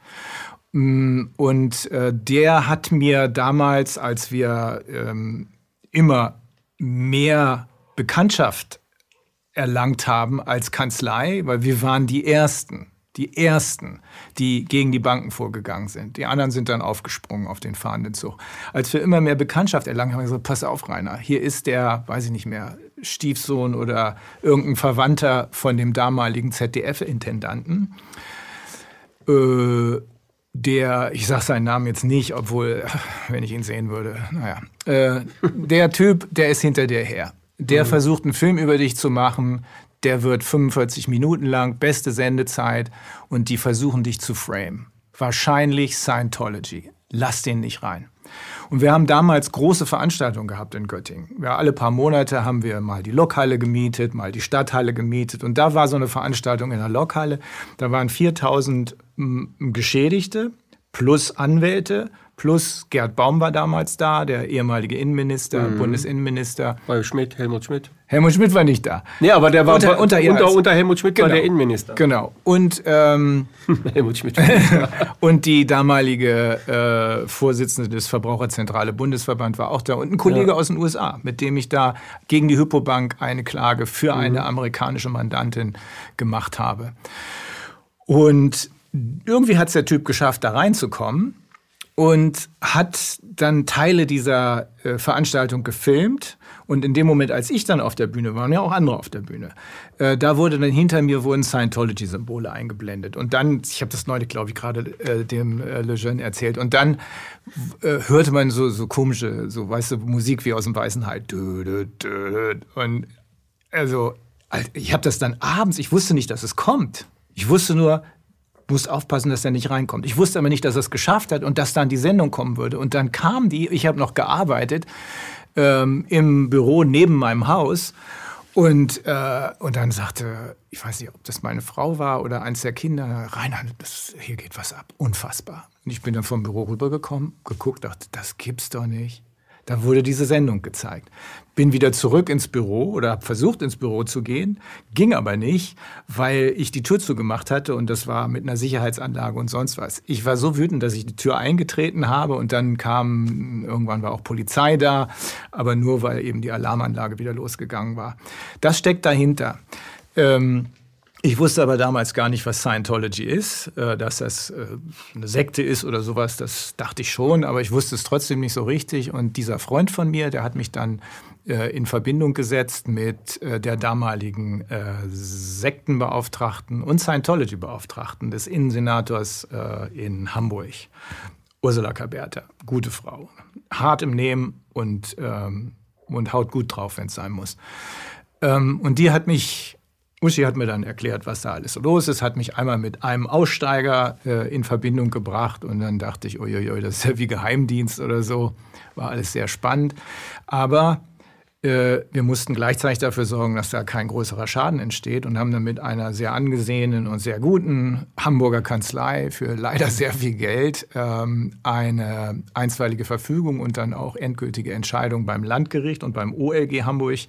und äh, der hat mir damals, als wir ähm, immer mehr Bekanntschaft erlangt haben als Kanzlei, weil wir waren die Ersten, die Ersten, die gegen die Banken vorgegangen sind. Die anderen sind dann aufgesprungen auf den fahrenden Zug. Als wir immer mehr Bekanntschaft erlangt haben, haben wir gesagt, pass auf, Rainer, hier ist der, weiß ich nicht mehr, Stiefsohn oder irgendein Verwandter von dem damaligen ZDF-Intendanten. Äh, der, ich sage seinen Namen jetzt nicht, obwohl, wenn ich ihn sehen würde, naja, äh, der Typ, der ist hinter dir her. Der mhm. versucht, einen Film über dich zu machen, der wird 45 Minuten lang, beste Sendezeit und die versuchen dich zu frame. Wahrscheinlich Scientology. Lass den nicht rein. Und wir haben damals große Veranstaltungen gehabt in Göttingen. Ja, alle paar Monate haben wir mal die Lokhalle gemietet, mal die Stadthalle gemietet. Und da war so eine Veranstaltung in der Lokhalle. Da waren 4000 Geschädigte plus Anwälte plus Gerd Baum war damals da, der ehemalige Innenminister, mhm. Bundesinnenminister. Bei Schmidt, Helmut Schmidt. Helmut Schmidt war nicht da. Nee, aber der war unter, unter, unter, unter Helmut Schmidt genau. war der Innenminister. Genau. Und ähm, Helmut Schmidt. und die damalige äh, Vorsitzende des Verbraucherzentrale Bundesverband war auch da und ein Kollege ja. aus den USA, mit dem ich da gegen die Hypobank eine Klage für mhm. eine amerikanische Mandantin gemacht habe. Und irgendwie hat es der Typ geschafft, da reinzukommen und hat dann Teile dieser äh, Veranstaltung gefilmt. Und in dem Moment, als ich dann auf der Bühne war, waren ja auch andere auf der Bühne, äh, da wurde dann hinter mir wurden Scientology-Symbole eingeblendet. Und dann, ich habe das neulich, glaube ich, gerade äh, dem äh, Lejeune erzählt, und dann äh, hörte man so, so komische, so weißt du, Musik wie aus dem Weißen Hai. Und also, ich habe das dann abends, ich wusste nicht, dass es kommt. Ich wusste nur, musst aufpassen, dass er nicht reinkommt. Ich wusste aber nicht, dass er es geschafft hat und dass dann die Sendung kommen würde. Und dann kam die, ich habe noch gearbeitet ähm, im Büro neben meinem Haus. Und, äh, und dann sagte, ich weiß nicht, ob das meine Frau war oder eins der Kinder, Reinhard, das, hier geht was ab. Unfassbar. Und ich bin dann vom Büro rübergekommen, geguckt, dachte, das gibt's doch nicht. Da wurde diese Sendung gezeigt. Bin wieder zurück ins Büro oder habe versucht ins Büro zu gehen, ging aber nicht, weil ich die Tür zugemacht hatte und das war mit einer Sicherheitsanlage und sonst was. Ich war so wütend, dass ich die Tür eingetreten habe und dann kam, irgendwann war auch Polizei da, aber nur weil eben die Alarmanlage wieder losgegangen war. Das steckt dahinter. Ähm, ich wusste aber damals gar nicht, was Scientology ist. Äh, dass das äh, eine Sekte ist oder sowas, das dachte ich schon, aber ich wusste es trotzdem nicht so richtig. Und dieser Freund von mir, der hat mich dann äh, in Verbindung gesetzt mit der damaligen Sektenbeauftragten und Scientology-Beauftragten des Innensenators in Hamburg, Ursula Kaberta. Gute Frau. Hart im Nehmen und, ähm, und haut gut drauf, wenn es sein muss. Ähm, und die hat mich Uschi hat mir dann erklärt, was da alles so los ist, hat mich einmal mit einem Aussteiger äh, in Verbindung gebracht und dann dachte ich, uiuiui, das ist ja wie Geheimdienst oder so. War alles sehr spannend. Aber äh, wir mussten gleichzeitig dafür sorgen, dass da kein größerer Schaden entsteht und haben dann mit einer sehr angesehenen und sehr guten Hamburger Kanzlei für leider sehr viel Geld ähm, eine einstweilige Verfügung und dann auch endgültige Entscheidung beim Landgericht und beim OLG Hamburg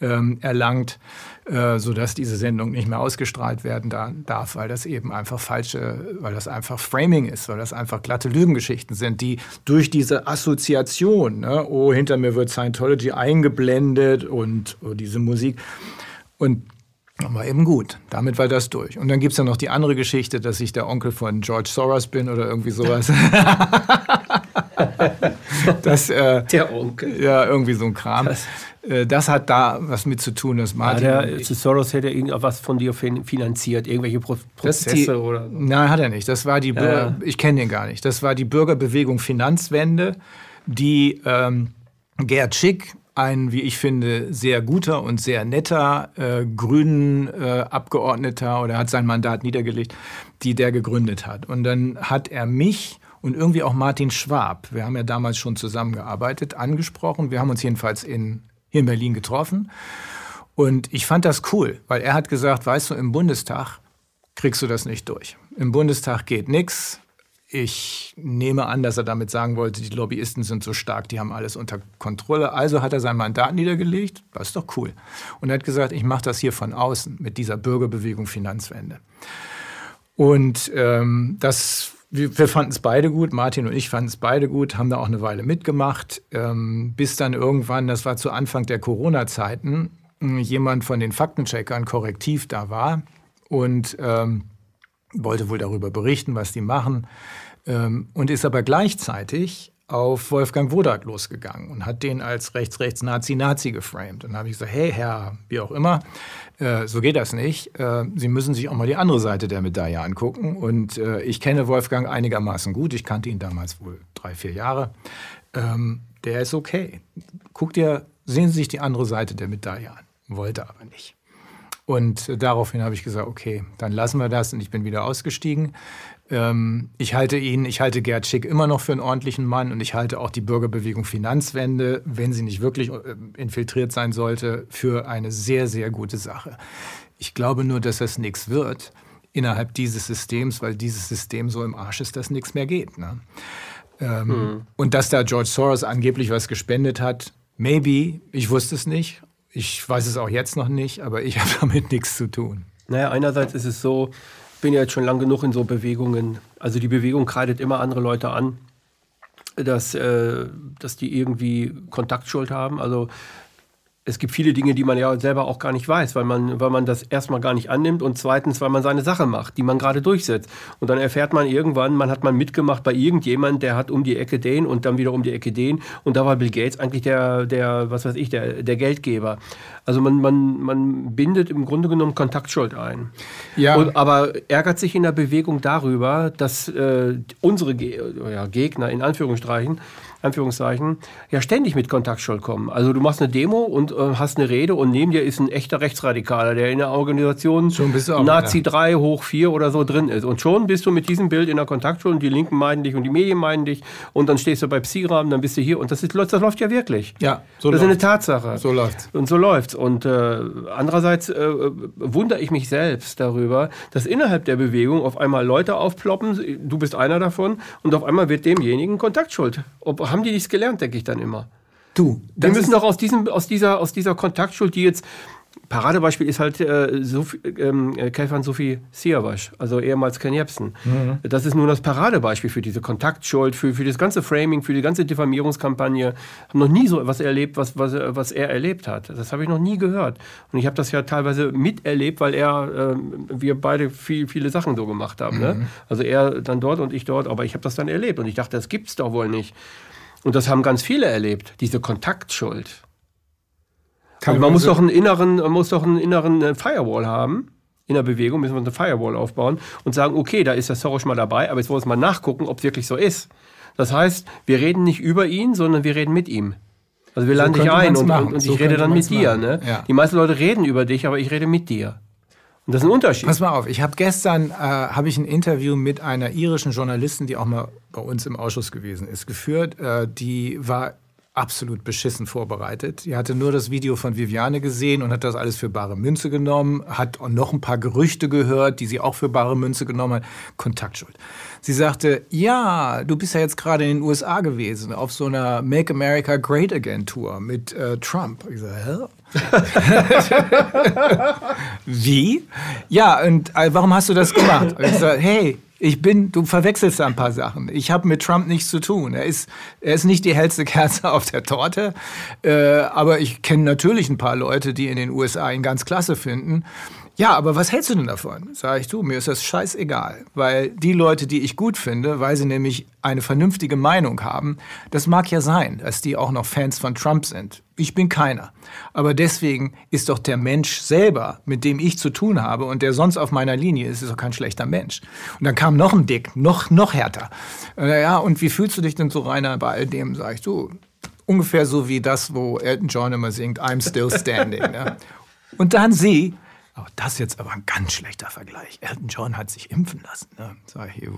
ähm, erlangt, äh, sodass diese Sendung nicht mehr ausgestrahlt werden da, darf, weil das eben einfach falsche, weil das einfach Framing ist, weil das einfach glatte Lügengeschichten sind, die durch diese Assoziation, ne, oh, hinter mir wird Scientology eingeblendet und oh, diese Musik und war eben gut. Damit war das durch. Und dann gibt es ja noch die andere Geschichte, dass ich der Onkel von George Soros bin oder irgendwie sowas. das, äh, der Onkel. Ja, irgendwie so ein Kram. Das äh, das hat da was mit zu tun, dass Martin. Ja, der Soros hätte irgendwas von dir finanziert, irgendwelche Pro Prozesse die, oder so. Nein, hat er nicht. Das war die, ja, ja. ich kenne den gar nicht. Das war die Bürgerbewegung Finanzwende, die ähm, Gerd Schick, ein, wie ich finde, sehr guter und sehr netter äh, grünen äh, Abgeordneter oder hat sein Mandat niedergelegt, die der gegründet hat. Und dann hat er mich und irgendwie auch Martin Schwab, wir haben ja damals schon zusammengearbeitet, angesprochen. Wir haben uns jedenfalls in, hier in Berlin getroffen. Und ich fand das cool, weil er hat gesagt, weißt du, im Bundestag kriegst du das nicht durch. Im Bundestag geht nichts. Ich nehme an, dass er damit sagen wollte, die Lobbyisten sind so stark, die haben alles unter Kontrolle. Also hat er sein Mandat niedergelegt. Das ist doch cool. Und er hat gesagt, ich mache das hier von außen mit dieser Bürgerbewegung Finanzwende. Und ähm, das, wir, wir fanden es beide gut, Martin und ich fanden es beide gut, haben da auch eine Weile mitgemacht, ähm, bis dann irgendwann, das war zu Anfang der Corona-Zeiten, jemand von den Faktencheckern korrektiv da war und ähm, wollte wohl darüber berichten, was die machen, ähm, und ist aber gleichzeitig auf Wolfgang Wodak losgegangen und hat den als Rechts-Rechts-Nazi-Nazi geframed. Und dann habe ich gesagt, hey Herr, wie auch immer, äh, so geht das nicht. Äh, Sie müssen sich auch mal die andere Seite der Medaille angucken. Und äh, ich kenne Wolfgang einigermaßen gut. Ich kannte ihn damals wohl drei, vier Jahre. Ähm, der ist okay. Guckt ihr, sehen Sie sich die andere Seite der Medaille an. Wollte aber nicht. Und daraufhin habe ich gesagt, okay, dann lassen wir das und ich bin wieder ausgestiegen. Ähm, ich halte ihn, ich halte Gerd Schick immer noch für einen ordentlichen Mann und ich halte auch die Bürgerbewegung Finanzwende, wenn sie nicht wirklich äh, infiltriert sein sollte, für eine sehr, sehr gute Sache. Ich glaube nur, dass das nichts wird innerhalb dieses Systems, weil dieses System so im Arsch ist, dass nichts mehr geht. Ne? Ähm, mhm. Und dass da George Soros angeblich was gespendet hat, maybe, ich wusste es nicht, ich weiß es auch jetzt noch nicht, aber ich habe damit nichts zu tun. Naja, einerseits ist es so, bin ja jetzt schon lang genug in so Bewegungen. Also die Bewegung kreidet immer andere Leute an, dass, äh, dass die irgendwie Kontaktschuld haben. Also es gibt viele Dinge, die man ja selber auch gar nicht weiß, weil man, weil man das erstmal gar nicht annimmt und zweitens, weil man seine Sache macht, die man gerade durchsetzt. Und dann erfährt man irgendwann, man hat mal mitgemacht bei irgendjemand, der hat um die Ecke den und dann wieder um die Ecke den und da war Bill Gates eigentlich der, der was weiß ich, der, der Geldgeber. Also man, man, man bindet im Grunde genommen Kontaktschuld ein. Ja. Und, aber ärgert sich in der Bewegung darüber, dass äh, unsere Ge ja, Gegner in Anführungsstrichen Anführungszeichen, ja ständig mit Kontaktschuld kommen. Also du machst eine Demo und äh, hast eine Rede und neben dir ist ein echter Rechtsradikaler, der in der Organisation auch, Nazi ja. 3 hoch 4 oder so drin ist. Und schon bist du mit diesem Bild in der Kontaktschuld und die Linken meiden dich und die Medien meiden dich und dann stehst du bei Psiram, dann bist du hier und das, ist, das läuft ja wirklich. Ja, so Das läuft's. ist eine Tatsache. So läuft's. Und so läuft's. Und äh, andererseits äh, wundere ich mich selbst darüber, dass innerhalb der Bewegung auf einmal Leute aufploppen, du bist einer davon, und auf einmal wird demjenigen Kontaktschuld. Ob, haben die nichts gelernt, denke ich dann immer. Du, wir müssen doch aus, diesem, aus, dieser, aus dieser Kontaktschuld, die jetzt Paradebeispiel ist halt äh, Sophie, ähm, äh, Kefan Sophie Siavash, also ehemals Ken Jebsen. Mhm. Das ist nun das Paradebeispiel für diese Kontaktschuld, für, für das ganze Framing, für die ganze Diffamierungskampagne. Ich habe noch nie so etwas erlebt, was, was, was er erlebt hat. Das habe ich noch nie gehört. Und ich habe das ja teilweise miterlebt, weil er, äh, wir beide viel, viele Sachen so gemacht haben. Ne? Mhm. Ne? Also er dann dort und ich dort, aber ich habe das dann erlebt und ich dachte, das gibt es doch wohl nicht. Und das haben ganz viele erlebt, diese Kontaktschuld. Also man muss doch einen inneren, man muss doch einen inneren äh, Firewall haben. In der Bewegung müssen wir eine Firewall aufbauen und sagen, okay, da ist der Soros mal dabei, aber jetzt wollen wir mal nachgucken, ob es wirklich so ist. Das heißt, wir reden nicht über ihn, sondern wir reden mit ihm. Also wir laden so dich ein und, und, und so ich rede dann mit dir. Ne? Ja. Die meisten Leute reden über dich, aber ich rede mit dir. Und das ist ein Unterschied. Pass mal auf, ich habe gestern äh, hab ich ein Interview mit einer irischen Journalistin, die auch mal bei uns im Ausschuss gewesen ist, geführt. Äh, die war absolut beschissen vorbereitet. Die hatte nur das Video von Viviane gesehen und hat das alles für bare Münze genommen, hat noch ein paar Gerüchte gehört, die sie auch für bare Münze genommen hat. Kontaktschuld. Sie sagte, ja, du bist ja jetzt gerade in den USA gewesen, auf so einer Make America Great Again Tour mit äh, Trump. Ich so, hä? Wie? Ja, und äh, warum hast du das gemacht? ich so, hey, ich bin, du verwechselst da ein paar Sachen. Ich habe mit Trump nichts zu tun. Er ist, er ist nicht die hellste Kerze auf der Torte. Äh, aber ich kenne natürlich ein paar Leute, die in den USA ihn ganz klasse finden. Ja, aber was hältst du denn davon? Sag ich, du, mir ist das scheißegal. Weil die Leute, die ich gut finde, weil sie nämlich eine vernünftige Meinung haben, das mag ja sein, dass die auch noch Fans von Trump sind. Ich bin keiner. Aber deswegen ist doch der Mensch selber, mit dem ich zu tun habe und der sonst auf meiner Linie ist, ist doch kein schlechter Mensch. Und dann kam noch ein Dick, noch, noch härter. Äh, ja, und wie fühlst du dich denn so, Rainer, bei all dem? Sag ich, du, ungefähr so wie das, wo Elton John immer singt, I'm still standing. ne? Und dann sie, aber das ist jetzt aber ein ganz schlechter Vergleich. Elton John hat sich impfen lassen. Ne? Sag ich,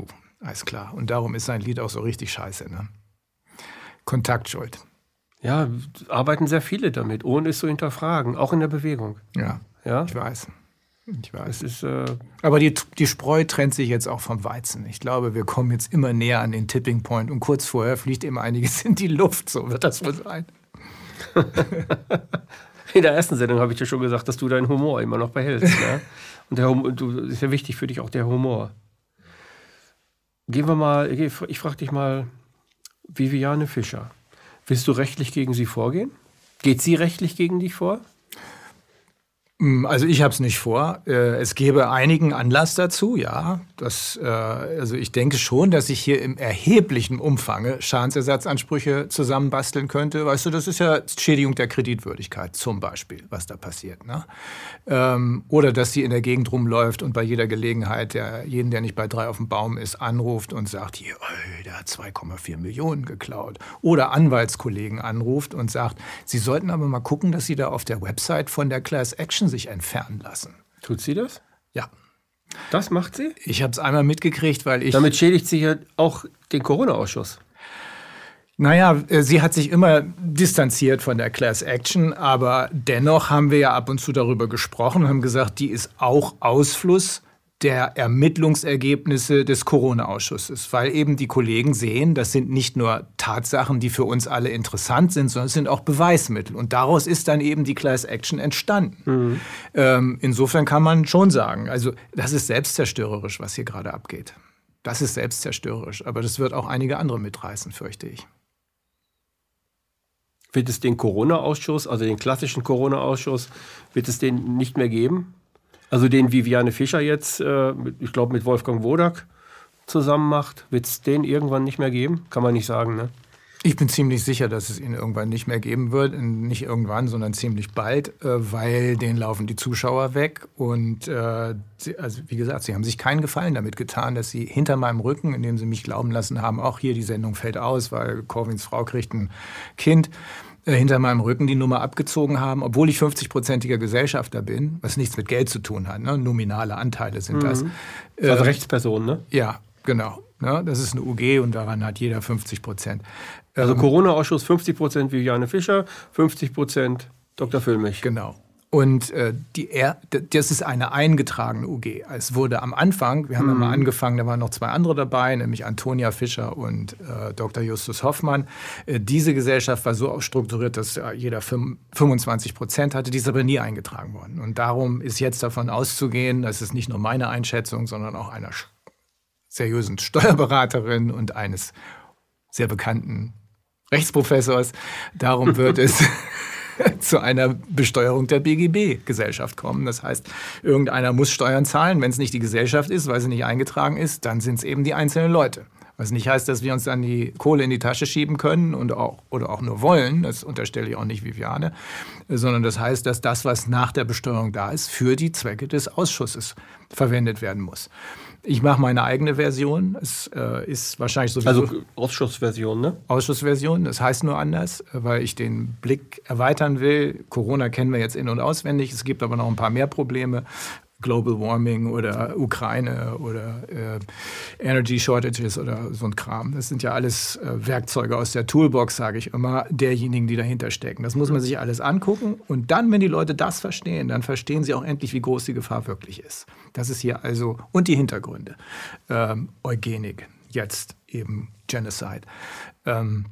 Alles klar. Und darum ist sein Lied auch so richtig scheiße. Ne? Kontaktschuld. Ja, arbeiten sehr viele damit, ohne es zu hinterfragen, auch in der Bewegung. Ja, Ja, ich weiß. Ich weiß. ist, äh, Aber die, die Spreu trennt sich jetzt auch vom Weizen. Ich glaube, wir kommen jetzt immer näher an den Tipping Point und kurz vorher fliegt eben einiges in die Luft. So wird das wohl sein. in der ersten Sendung habe ich dir schon gesagt, dass du deinen Humor immer noch behältst. ne? Und der Humor, du, ist ja wichtig für dich auch der Humor. Gehen wir mal, ich frage dich mal, Viviane Fischer. Willst du rechtlich gegen sie vorgehen? Geht sie rechtlich gegen dich vor? Mm, Also ich habe es nicht vor. Äh, Es gäbe einigen Anlass dazu, ja. Das, äh, also ich denke schon, dass ich hier im erheblichen Umfange Schadensersatzansprüche zusammenbasteln könnte. Weißt du, das ist ja Schädigung der Kreditwürdigkeit zum Beispiel, was da passiert. Ne? Ähm, oder dass sie in der Gegend rumläuft und bei jeder Gelegenheit der, jeden, der nicht bei drei auf dem Baum ist, anruft und sagt, hier, ey, der hat 2,4 Millionen geklaut. Oder Anwaltskollegen anruft und sagt, sie sollten aber mal gucken, dass sie da auf der Website von der Class Action sich entfernen lassen. Tut sie das? Ja, Das macht sie? ich habe es einmal mitgekriegt, weil ich. Damit schädigt sie ja auch den Corona-Ausschuss. Naja, äh, sie hat sich immer distanziert von der Class Action, aber dennoch haben wir ja ab und zu darüber gesprochen und haben gesagt, die ist auch Ausfluss der Ermittlungsergebnisse des Corona-Ausschusses, weil eben die Kollegen sehen, das sind nicht nur Tatsachen, die für uns alle interessant sind, sondern es sind auch Beweismittel. Und daraus ist dann eben die Class Action entstanden. Ähm, insofern kann man schon sagen, also das ist selbstzerstörerisch, was hier gerade abgeht. Das ist selbstzerstörerisch, aber das wird auch einige andere mitreißen, fürchte ich. Wird es den Corona-Ausschuss, also den klassischen Corona-Ausschuss, wird es den nicht mehr geben? Also den Viviane Fischer jetzt, äh, ich glaube mit Wolfgang Wodak zusammen macht, wird es den irgendwann nicht mehr geben? Kann man nicht sagen, ne? Ich bin ziemlich sicher, dass es ihn irgendwann nicht mehr geben wird. Nicht irgendwann, sondern ziemlich bald, äh, weil denen laufen die Zuschauer weg. Und äh, also wie gesagt, sie haben sich keinen Gefallen damit getan, dass sie hinter meinem Rücken, indem sie mich glauben lassen haben, auch hier die Sendung fällt aus, weil Corwins Frau kriegt ein Kind, äh, hinter meinem Rücken die Nummer abgezogen haben, obwohl ich 50-prozentiger Gesellschafter bin, was nichts mit Geld zu tun hat. Ne? Nominale Anteile sind das. Also Rechtsperson, ne? Ja, genau. Ne? Das ist eine UG und daran hat jeder 50 Prozent. Also Corona-Ausschuss 50 Prozent Viviane Fischer, 50 Prozent Dr. Füllmich. Genau. Und äh, die, er, das ist eine eingetragene UG. Es wurde am Anfang, wir haben ja mal angefangen, da waren noch zwei andere dabei, nämlich Antonia Fischer und äh, Dr. Justus Hoffmann. Äh, diese Gesellschaft war so strukturiert, dass äh, jeder fünf- 25 Prozent hatte, die ist aber nie eingetragen worden. Und darum ist jetzt davon auszugehen, das ist nicht nur meine Einschätzung, sondern auch einer seriösen Steuerberaterin und eines sehr bekannten Rechtsprofessors. Darum wird es zu einer Besteuerung der BGB-Gesellschaft kommen. Das heißt, irgendeiner muss Steuern zahlen. Wenn es nicht die Gesellschaft ist, weil sie nicht eingetragen ist, dann sind es eben die einzelnen Leute. Was nicht heißt, dass wir uns dann die Kohle in die Tasche schieben können und auch, oder auch nur wollen, das unterstelle ich auch nicht Viviane, sondern das heißt, dass das, was nach der Besteuerung da ist, für die Zwecke des Ausschusses verwendet werden muss. Ich mache meine eigene Version. Es äh, ist wahrscheinlich sowieso Also Ausschussversion, ne? Ausschussversion. Das heißt nur anders, weil ich den Blick erweitern will. Corona kennen wir jetzt in- und auswendig. Es gibt aber noch ein paar mehr Probleme. Global Warming oder Ukraine oder äh, Energy Shortages oder so ein Kram. Das sind ja alles äh, Werkzeuge aus der Toolbox, sage ich immer, derjenigen, die dahinter stecken. Das muss man sich alles angucken. Und dann, wenn die Leute das verstehen, dann verstehen sie auch endlich, wie groß die Gefahr wirklich ist. Das ist hier also, und die Hintergründe. Ähm, Eugenik, jetzt eben Genocide. Ähm,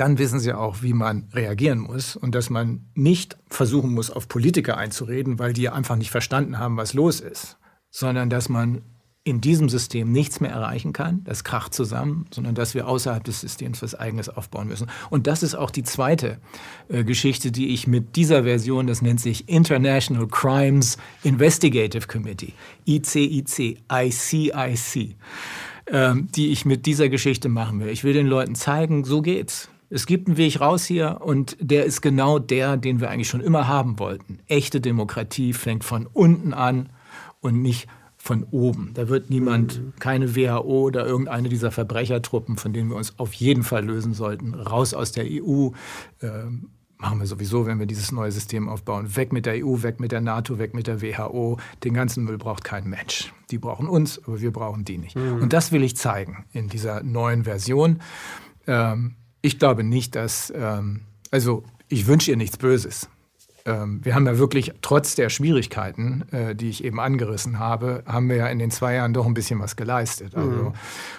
dann wissen sie auch, wie man reagieren muss und dass man nicht versuchen muss, auf Politiker einzureden, weil die einfach nicht verstanden haben, was los ist, sondern dass man in diesem System nichts mehr erreichen kann, das kracht zusammen, sondern dass wir außerhalb des Systems was Eigenes aufbauen müssen. Und das ist auch die zweite äh, Geschichte, die ich mit dieser Version, das nennt sich International Crimes Investigative Committee, ICIC, ICIC, ähm, die ich mit dieser Geschichte machen will. Ich will den Leuten zeigen, so geht's. Es gibt einen Weg raus hier und der ist genau der, den wir eigentlich schon immer haben wollten. Echte Demokratie fängt von unten an und nicht von oben. Da wird niemand, keine WHO oder irgendeine dieser Verbrechertruppen, von denen wir uns auf jeden Fall lösen sollten, raus aus der EU. Ähm, machen wir sowieso, wenn wir dieses neue System aufbauen. Weg mit der EU, weg mit der NATO, weg mit der WHO. Den ganzen Müll braucht kein Mensch. Die brauchen uns, aber wir brauchen die nicht. Mhm. Und das will ich zeigen in dieser neuen Version. Ähm, ich glaube nicht, dass, ähm, also ich wünsche ihr nichts Böses. Ähm, wir haben ja wirklich, trotz der Schwierigkeiten, äh, die ich eben angerissen habe, haben wir ja in den zwei Jahren doch ein bisschen was geleistet. Also, mhm.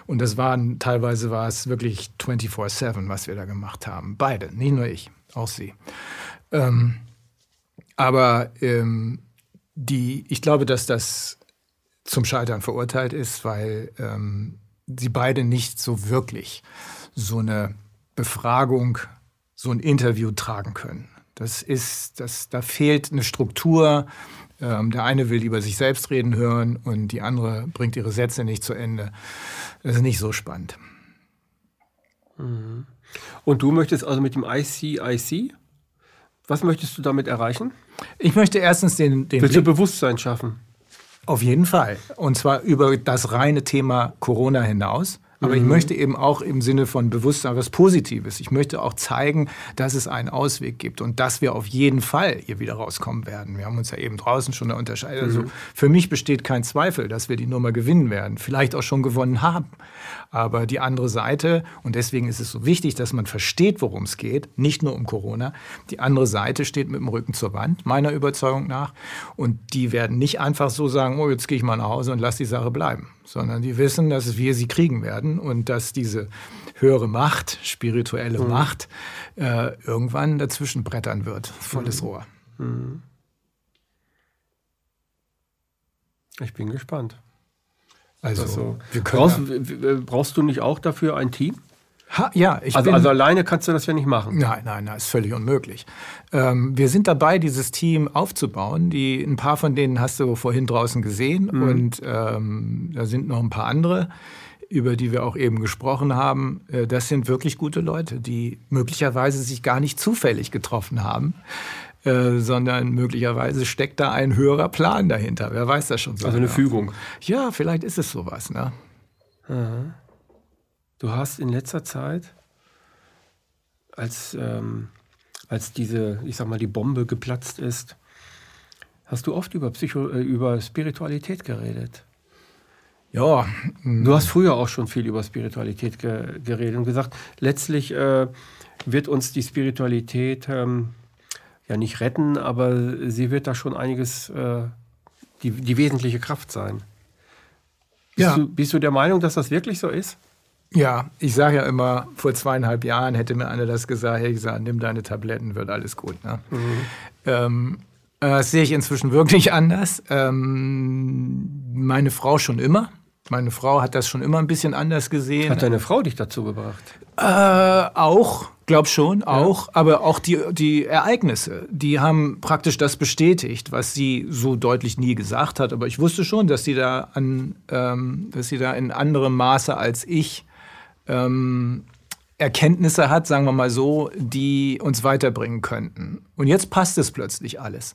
Und das waren, teilweise war es wirklich 24-7, was wir da gemacht haben. Beide, nicht nur ich auch sie. Ähm, aber ähm, die, ich glaube, dass das zum Scheitern verurteilt ist, weil ähm, sie beide nicht so wirklich so eine Befragung, so ein Interview tragen können. Das ist, das, da fehlt eine Struktur. Ähm, der eine will über sich selbst reden hören und die andere bringt ihre Sätze nicht zu Ende. Das ist nicht so spannend. Mhm. Und du möchtest also mit dem ICIC, was möchtest du damit erreichen? Ich möchte erstens den, den Willst du Bewusstsein schaffen? Auf jeden Fall. Und zwar über das reine Thema Corona hinaus. Aber mhm. ich möchte eben auch im Sinne von Bewusstsein was Positives. Ich möchte auch zeigen, dass es einen Ausweg gibt und dass wir auf jeden Fall hier wieder rauskommen werden. Wir haben uns ja eben draußen schon unterscheidet. Also mhm. Also für mich besteht kein Zweifel, dass wir die Nummer gewinnen werden. Vielleicht auch schon gewonnen haben. Aber die andere Seite, und deswegen ist es so wichtig, dass man versteht, worum es geht, nicht nur um Corona. Die andere Seite steht mit dem Rücken zur Wand, meiner Überzeugung nach. Und die werden nicht einfach so sagen, oh, jetzt gehe ich mal nach Hause und lass die Sache bleiben sondern die wissen, dass wir sie kriegen werden und dass diese höhere Macht, spirituelle mhm. Macht, äh, irgendwann dazwischen brettern wird. Volles mhm. Rohr. Mhm. Ich bin gespannt. Also, also brauchst, brauchst, du nicht auch dafür ein Team? Ha, ja, ich also, bin, also alleine kannst du das ja nicht machen. Nein, nein, nein, ist völlig unmöglich. Ähm, wir sind dabei, dieses Team aufzubauen. Die, ein paar von denen hast du vorhin draußen gesehen mhm. und ähm, da sind noch ein paar andere, über die wir auch eben gesprochen haben. Äh, das sind wirklich gute Leute, die möglicherweise sich gar nicht zufällig getroffen haben. Äh, sondern möglicherweise steckt da ein höherer Plan dahinter. Wer weiß das schon so? Also eine genau. Fügung. Ja, vielleicht ist es sowas. Ne? Mhm. Du hast in letzter Zeit, als, ähm, als diese, ich sag mal, die Bombe geplatzt ist, hast du oft über, Psycho äh, über Spiritualität geredet. Ja. Du hast früher auch schon viel über Spiritualität ge geredet und gesagt, letztlich äh, wird uns die Spiritualität ähm, ja nicht retten, aber sie wird da schon einiges, äh, die, die wesentliche Kraft sein. Bist, ja. du, bist du der Meinung, dass das wirklich so ist? Ja, ich sage ja immer, vor zweieinhalb Jahren hätte mir einer das gesagt, hätte ich gesagt, nimm deine Tabletten, wird alles gut. Ne? Mhm. Ähm, äh, das sehe ich inzwischen wirklich anders. Ähm, meine Frau schon immer. Meine Frau hat das schon immer ein bisschen anders gesehen. Hat deine Frau dich dazu gebracht? Äh, auch, glaub schon, auch. Ja. Aber auch die, die Ereignisse, die haben praktisch das bestätigt, was sie so deutlich nie gesagt hat. Aber ich wusste schon, dass sie da an, ähm, dass sie da in anderem Maße als ich ähm, Erkenntnisse hat, sagen wir mal so, die uns weiterbringen könnten. Und jetzt passt es plötzlich alles.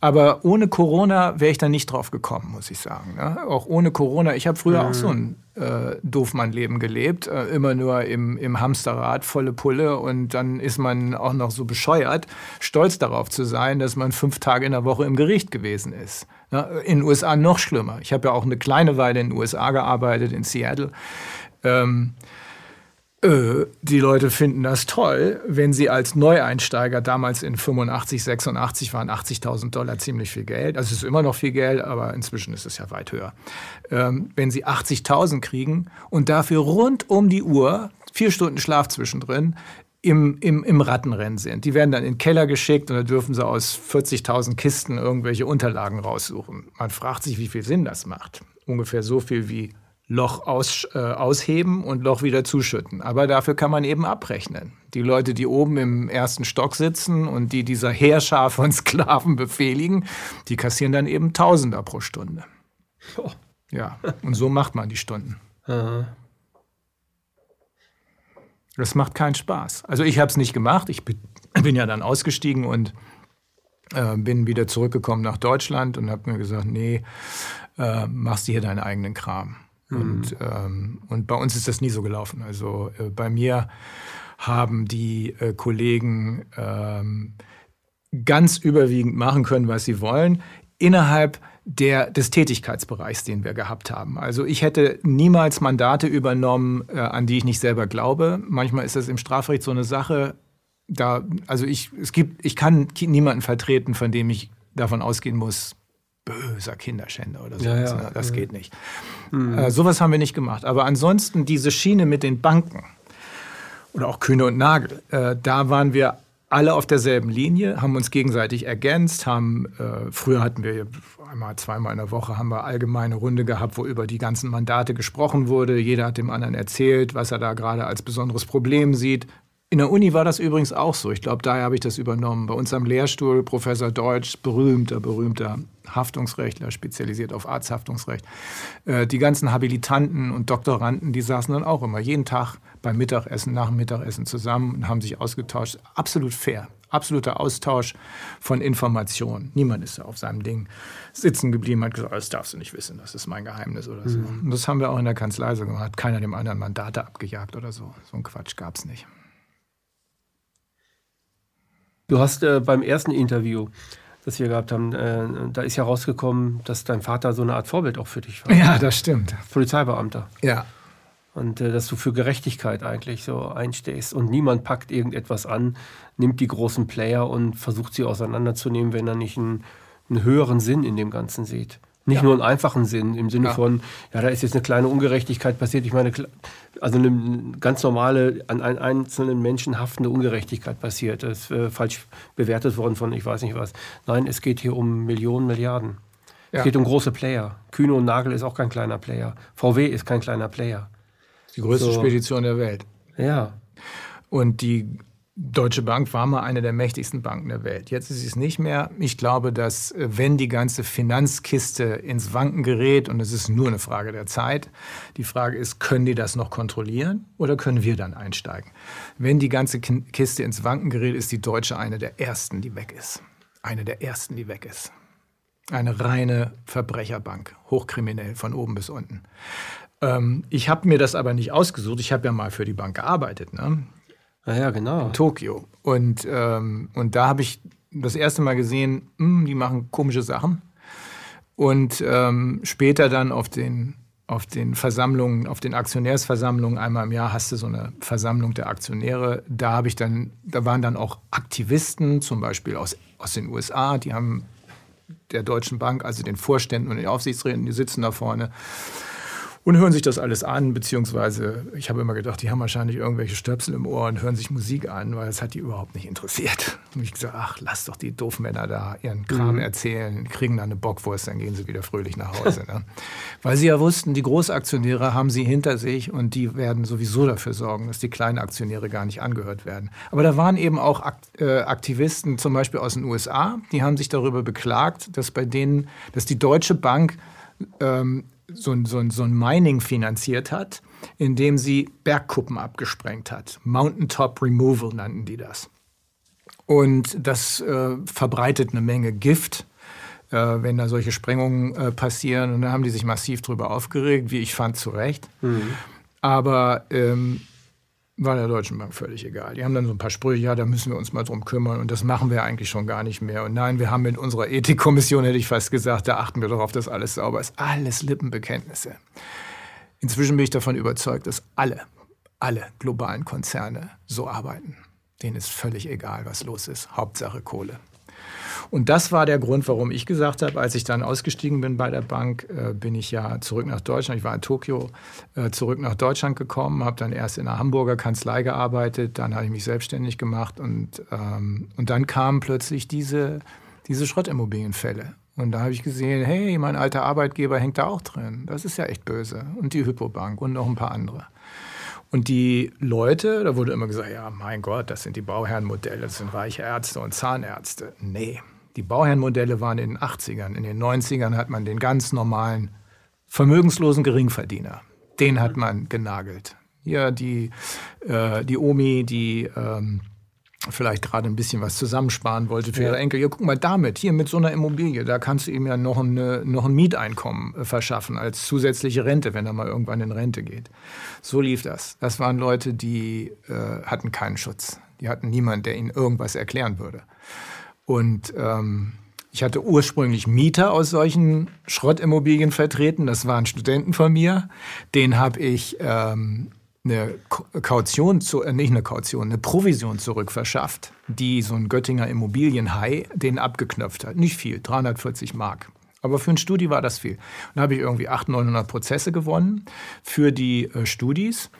Aber ohne Corona wäre ich da nicht drauf gekommen, muss ich sagen. Ne? Auch ohne Corona. Ich habe früher mhm. auch so ein äh, Doofmann-Leben gelebt, äh, immer nur im, im Hamsterrad, volle Pulle. Und dann ist man auch noch so bescheuert, stolz darauf zu sein, dass man fünf Tage in der Woche im Gericht gewesen ist. Ne? In den USA noch schlimmer. Ich habe ja auch eine kleine Weile in den USA gearbeitet, in Seattle. Ähm, äh, die Leute finden das toll, wenn sie als Neueinsteiger damals in 85, 86 waren 80.000 Dollar ziemlich viel Geld. Also es ist immer noch viel Geld, aber inzwischen ist es ja weit höher. Ähm, wenn sie 80.000 kriegen und dafür rund um die Uhr, vier Stunden Schlaf zwischendrin, im, im, im Rattenrennen sind. Die werden dann in den Keller geschickt und da dürfen sie aus 40.000 Kisten irgendwelche Unterlagen raussuchen. Man fragt sich, wie viel Sinn das macht. Ungefähr so viel wie Loch aus, äh, ausheben und Loch wieder zuschütten. Aber dafür kann man eben abrechnen. Die Leute, die oben im ersten Stock sitzen und die dieser Heerschar von Sklaven befehligen, die kassieren dann eben Tausender pro Stunde. Oh. Ja, und so macht man die Stunden. Das macht keinen Spaß. Also ich habe es nicht gemacht. Ich bin ja dann ausgestiegen und äh, bin wieder zurückgekommen nach Deutschland und habe mir gesagt, nee, äh, machst du hier deinen eigenen Kram. Mhm. Und, ähm, und bei uns ist das nie so gelaufen. Also äh, bei mir haben die äh, Kollegen ähm, ganz überwiegend machen können, was sie wollen, innerhalb der, des Tätigkeitsbereichs, den wir gehabt haben. Also ich hätte niemals Mandate übernommen, äh, an die ich nicht selber glaube. Manchmal ist das im Strafrecht so eine Sache. Da, also ich, es gibt, ich kann niemanden vertreten, von dem ich davon ausgehen muss, böser Kinderschänder oder sowas. Ja, ja. Das ja. geht nicht. Mhm. Äh, sowas haben wir nicht gemacht. Aber ansonsten diese Schiene mit den Banken oder auch Kühne und Nagel, äh, da waren wir alle auf derselben Linie, haben uns gegenseitig ergänzt, haben, äh, früher hatten wir einmal, zweimal in der Woche haben wir allgemeine Runde gehabt, wo über die ganzen Mandate gesprochen wurde. Jeder hat dem anderen erzählt, was er da gerade als besonderes Problem sieht. In der Uni war das übrigens auch so. Ich glaube, daher habe ich das übernommen. Bei uns am Lehrstuhl, Professor Deutsch, berühmter, berühmter Haftungsrechtler, spezialisiert auf Arzthaftungsrecht. Äh, die ganzen Habilitanten und Doktoranden, die saßen dann auch immer jeden Tag beim Mittagessen, nach dem Mittagessen zusammen und haben sich ausgetauscht. Absolut fair. Absoluter Austausch von Informationen. Niemand ist da auf seinem Ding sitzen geblieben, hat gesagt, das darfst du nicht wissen, das ist mein Geheimnis oder so. Mhm. Und das haben wir auch in der Kanzlei so gemacht. Keiner dem anderen Mandate abgejagt oder so. So ein Quatsch gab es nicht. Du hast äh, beim ersten Interview, das wir gehabt haben, äh, da ist ja rausgekommen, dass dein Vater so eine Art Vorbild auch für dich war. Ja, das stimmt. Polizeibeamter. Ja. Und äh, dass du für Gerechtigkeit eigentlich so einstehst. Und niemand packt irgendetwas an, nimmt die großen Player und versucht sie auseinanderzunehmen, wenn er nicht einen, einen höheren Sinn in dem Ganzen sieht. Nicht ja. nur einen einfachen Sinn, im Sinne ja. von, ja, da ist jetzt eine kleine Ungerechtigkeit passiert. Ich meine, also eine ganz normale, an einen einzelnen Menschen haftende Ungerechtigkeit passiert. Das ist äh, falsch bewertet worden von ich weiß nicht was. Nein, es geht hier um Millionen, Milliarden. Ja. Es geht um große Player. Kühne und Nagel ist auch kein kleiner Player. VW ist kein kleiner Player. Die größte so. Spedition der Welt. Ja. Und die Deutsche Bank war mal eine der mächtigsten Banken der Welt. Jetzt ist sie es nicht mehr. Ich glaube, dass äh, wenn die ganze Finanzkiste ins Wanken gerät, und es ist nur eine Frage der Zeit, die Frage ist, können die das noch kontrollieren oder können wir dann einsteigen? Wenn die ganze Kiste ins Wanken gerät, ist die Deutsche eine der ersten, die weg ist. Eine der ersten, die weg ist. Eine reine Verbrecherbank, hochkriminell von oben bis unten. Ähm, ich habe mir das aber nicht ausgesucht. Ich habe ja mal für die Bank gearbeitet. Ne? Ah ja, genau. In Tokio. Und, ähm, und da habe ich das erste Mal gesehen, mh, hm, die machen komische Sachen. Und ähm, später dann auf den, auf den Versammlungen, auf den Aktionärsversammlungen, einmal im Jahr hast du so eine Versammlung der Aktionäre. Da habe ich dann, da waren dann auch Aktivisten, zum Beispiel aus, aus den USA, die haben der Deutschen Bank, also den Vorständen und den Aufsichtsräten, die sitzen da vorne und hören sich das alles an, beziehungsweise ich habe immer gedacht, die haben wahrscheinlich irgendwelche Stöpsel im Ohr und hören sich Musik an, weil es hat die überhaupt nicht interessiert. Und ich gesagt, ach, lass doch die Doofmänner da ihren Kram mhm. erzählen, kriegen dann eine Bockwurst, dann gehen sie wieder fröhlich nach Hause. Ne? weil sie ja wussten, die Großaktionäre haben sie hinter sich und die werden sowieso dafür sorgen, dass die kleinen Aktionäre gar nicht angehört werden. Aber da waren eben auch äh, Aktivisten, zum Beispiel aus den USA, die haben sich darüber beklagt, dass bei denen, dass die Deutsche Bank ähm, so, so, so ein Mining finanziert hat, indem sie Bergkuppen abgesprengt hat. Mountaintop Removal nannten die das. Und das äh, verbreitet eine Menge Gift, äh, wenn da solche Sprengungen äh, passieren. Und da haben die sich massiv drüber aufgeregt, wie ich fand, zu Recht. Mhm. Aber ähm, war der Deutschen Bank völlig egal. Die haben dann so ein paar Sprüche, ja, da müssen wir uns mal drum kümmern und das machen wir eigentlich schon gar nicht mehr. Und nein, wir haben mit unserer Ethikkommission, hätte ich fast gesagt, da achten wir darauf, dass alles sauber ist. Alles Lippenbekenntnisse. Inzwischen bin ich davon überzeugt, dass alle, alle globalen Konzerne so arbeiten. Denen ist völlig egal, was los ist. Hauptsache Kohle. Und das war der Grund, warum ich gesagt habe, als ich dann ausgestiegen bin bei der Bank, äh, bin ich ja zurück nach Deutschland. Ich war in Tokio, äh, zurück nach Deutschland gekommen, habe dann erst in einer Hamburger Kanzlei gearbeitet, dann habe ich mich selbstständig gemacht und, ähm, und dann kamen plötzlich diese, diese Schrottimmobilienfälle. Und da habe ich gesehen, hey, mein alter Arbeitgeber hängt da auch drin. Das ist ja echt böse. Und die Hypobank und noch ein paar andere. Und die Leute, da wurde immer gesagt, ja, mein Gott, das sind die Bauherrenmodelle, das sind reiche Ärzte und Zahnärzte. Nee, die Bauherrenmodelle waren in den 80ern. In den 90ern hat man den ganz normalen, vermögenslosen Geringverdiener, den hat man genagelt. Ja, die, äh, die Omi, die, ähm, vielleicht gerade ein bisschen was zusammensparen wollte für ja. ihre Enkel. Ja, guck mal, damit, hier mit so einer Immobilie, da kannst du ihm ja noch, eine, noch ein Mieteinkommen äh, verschaffen als zusätzliche Rente, wenn er mal irgendwann in Rente geht. So lief das. Das waren Leute, die äh, hatten keinen Schutz. Die hatten niemanden, der ihnen irgendwas erklären würde. Und ähm, ich hatte ursprünglich Mieter aus solchen Schrottimmobilien vertreten. Das waren Studenten von mir. Den habe ich ähm, eine Kaution, zu, äh, nicht eine Kaution, eine Provision zurückverschafft, die so ein Göttinger Immobilienhai den abgeknöpft hat. Nicht viel, 340 Mark. Aber für ein Studi war das viel. Und da habe ich irgendwie 800, 900 Prozesse gewonnen für die äh, Studis.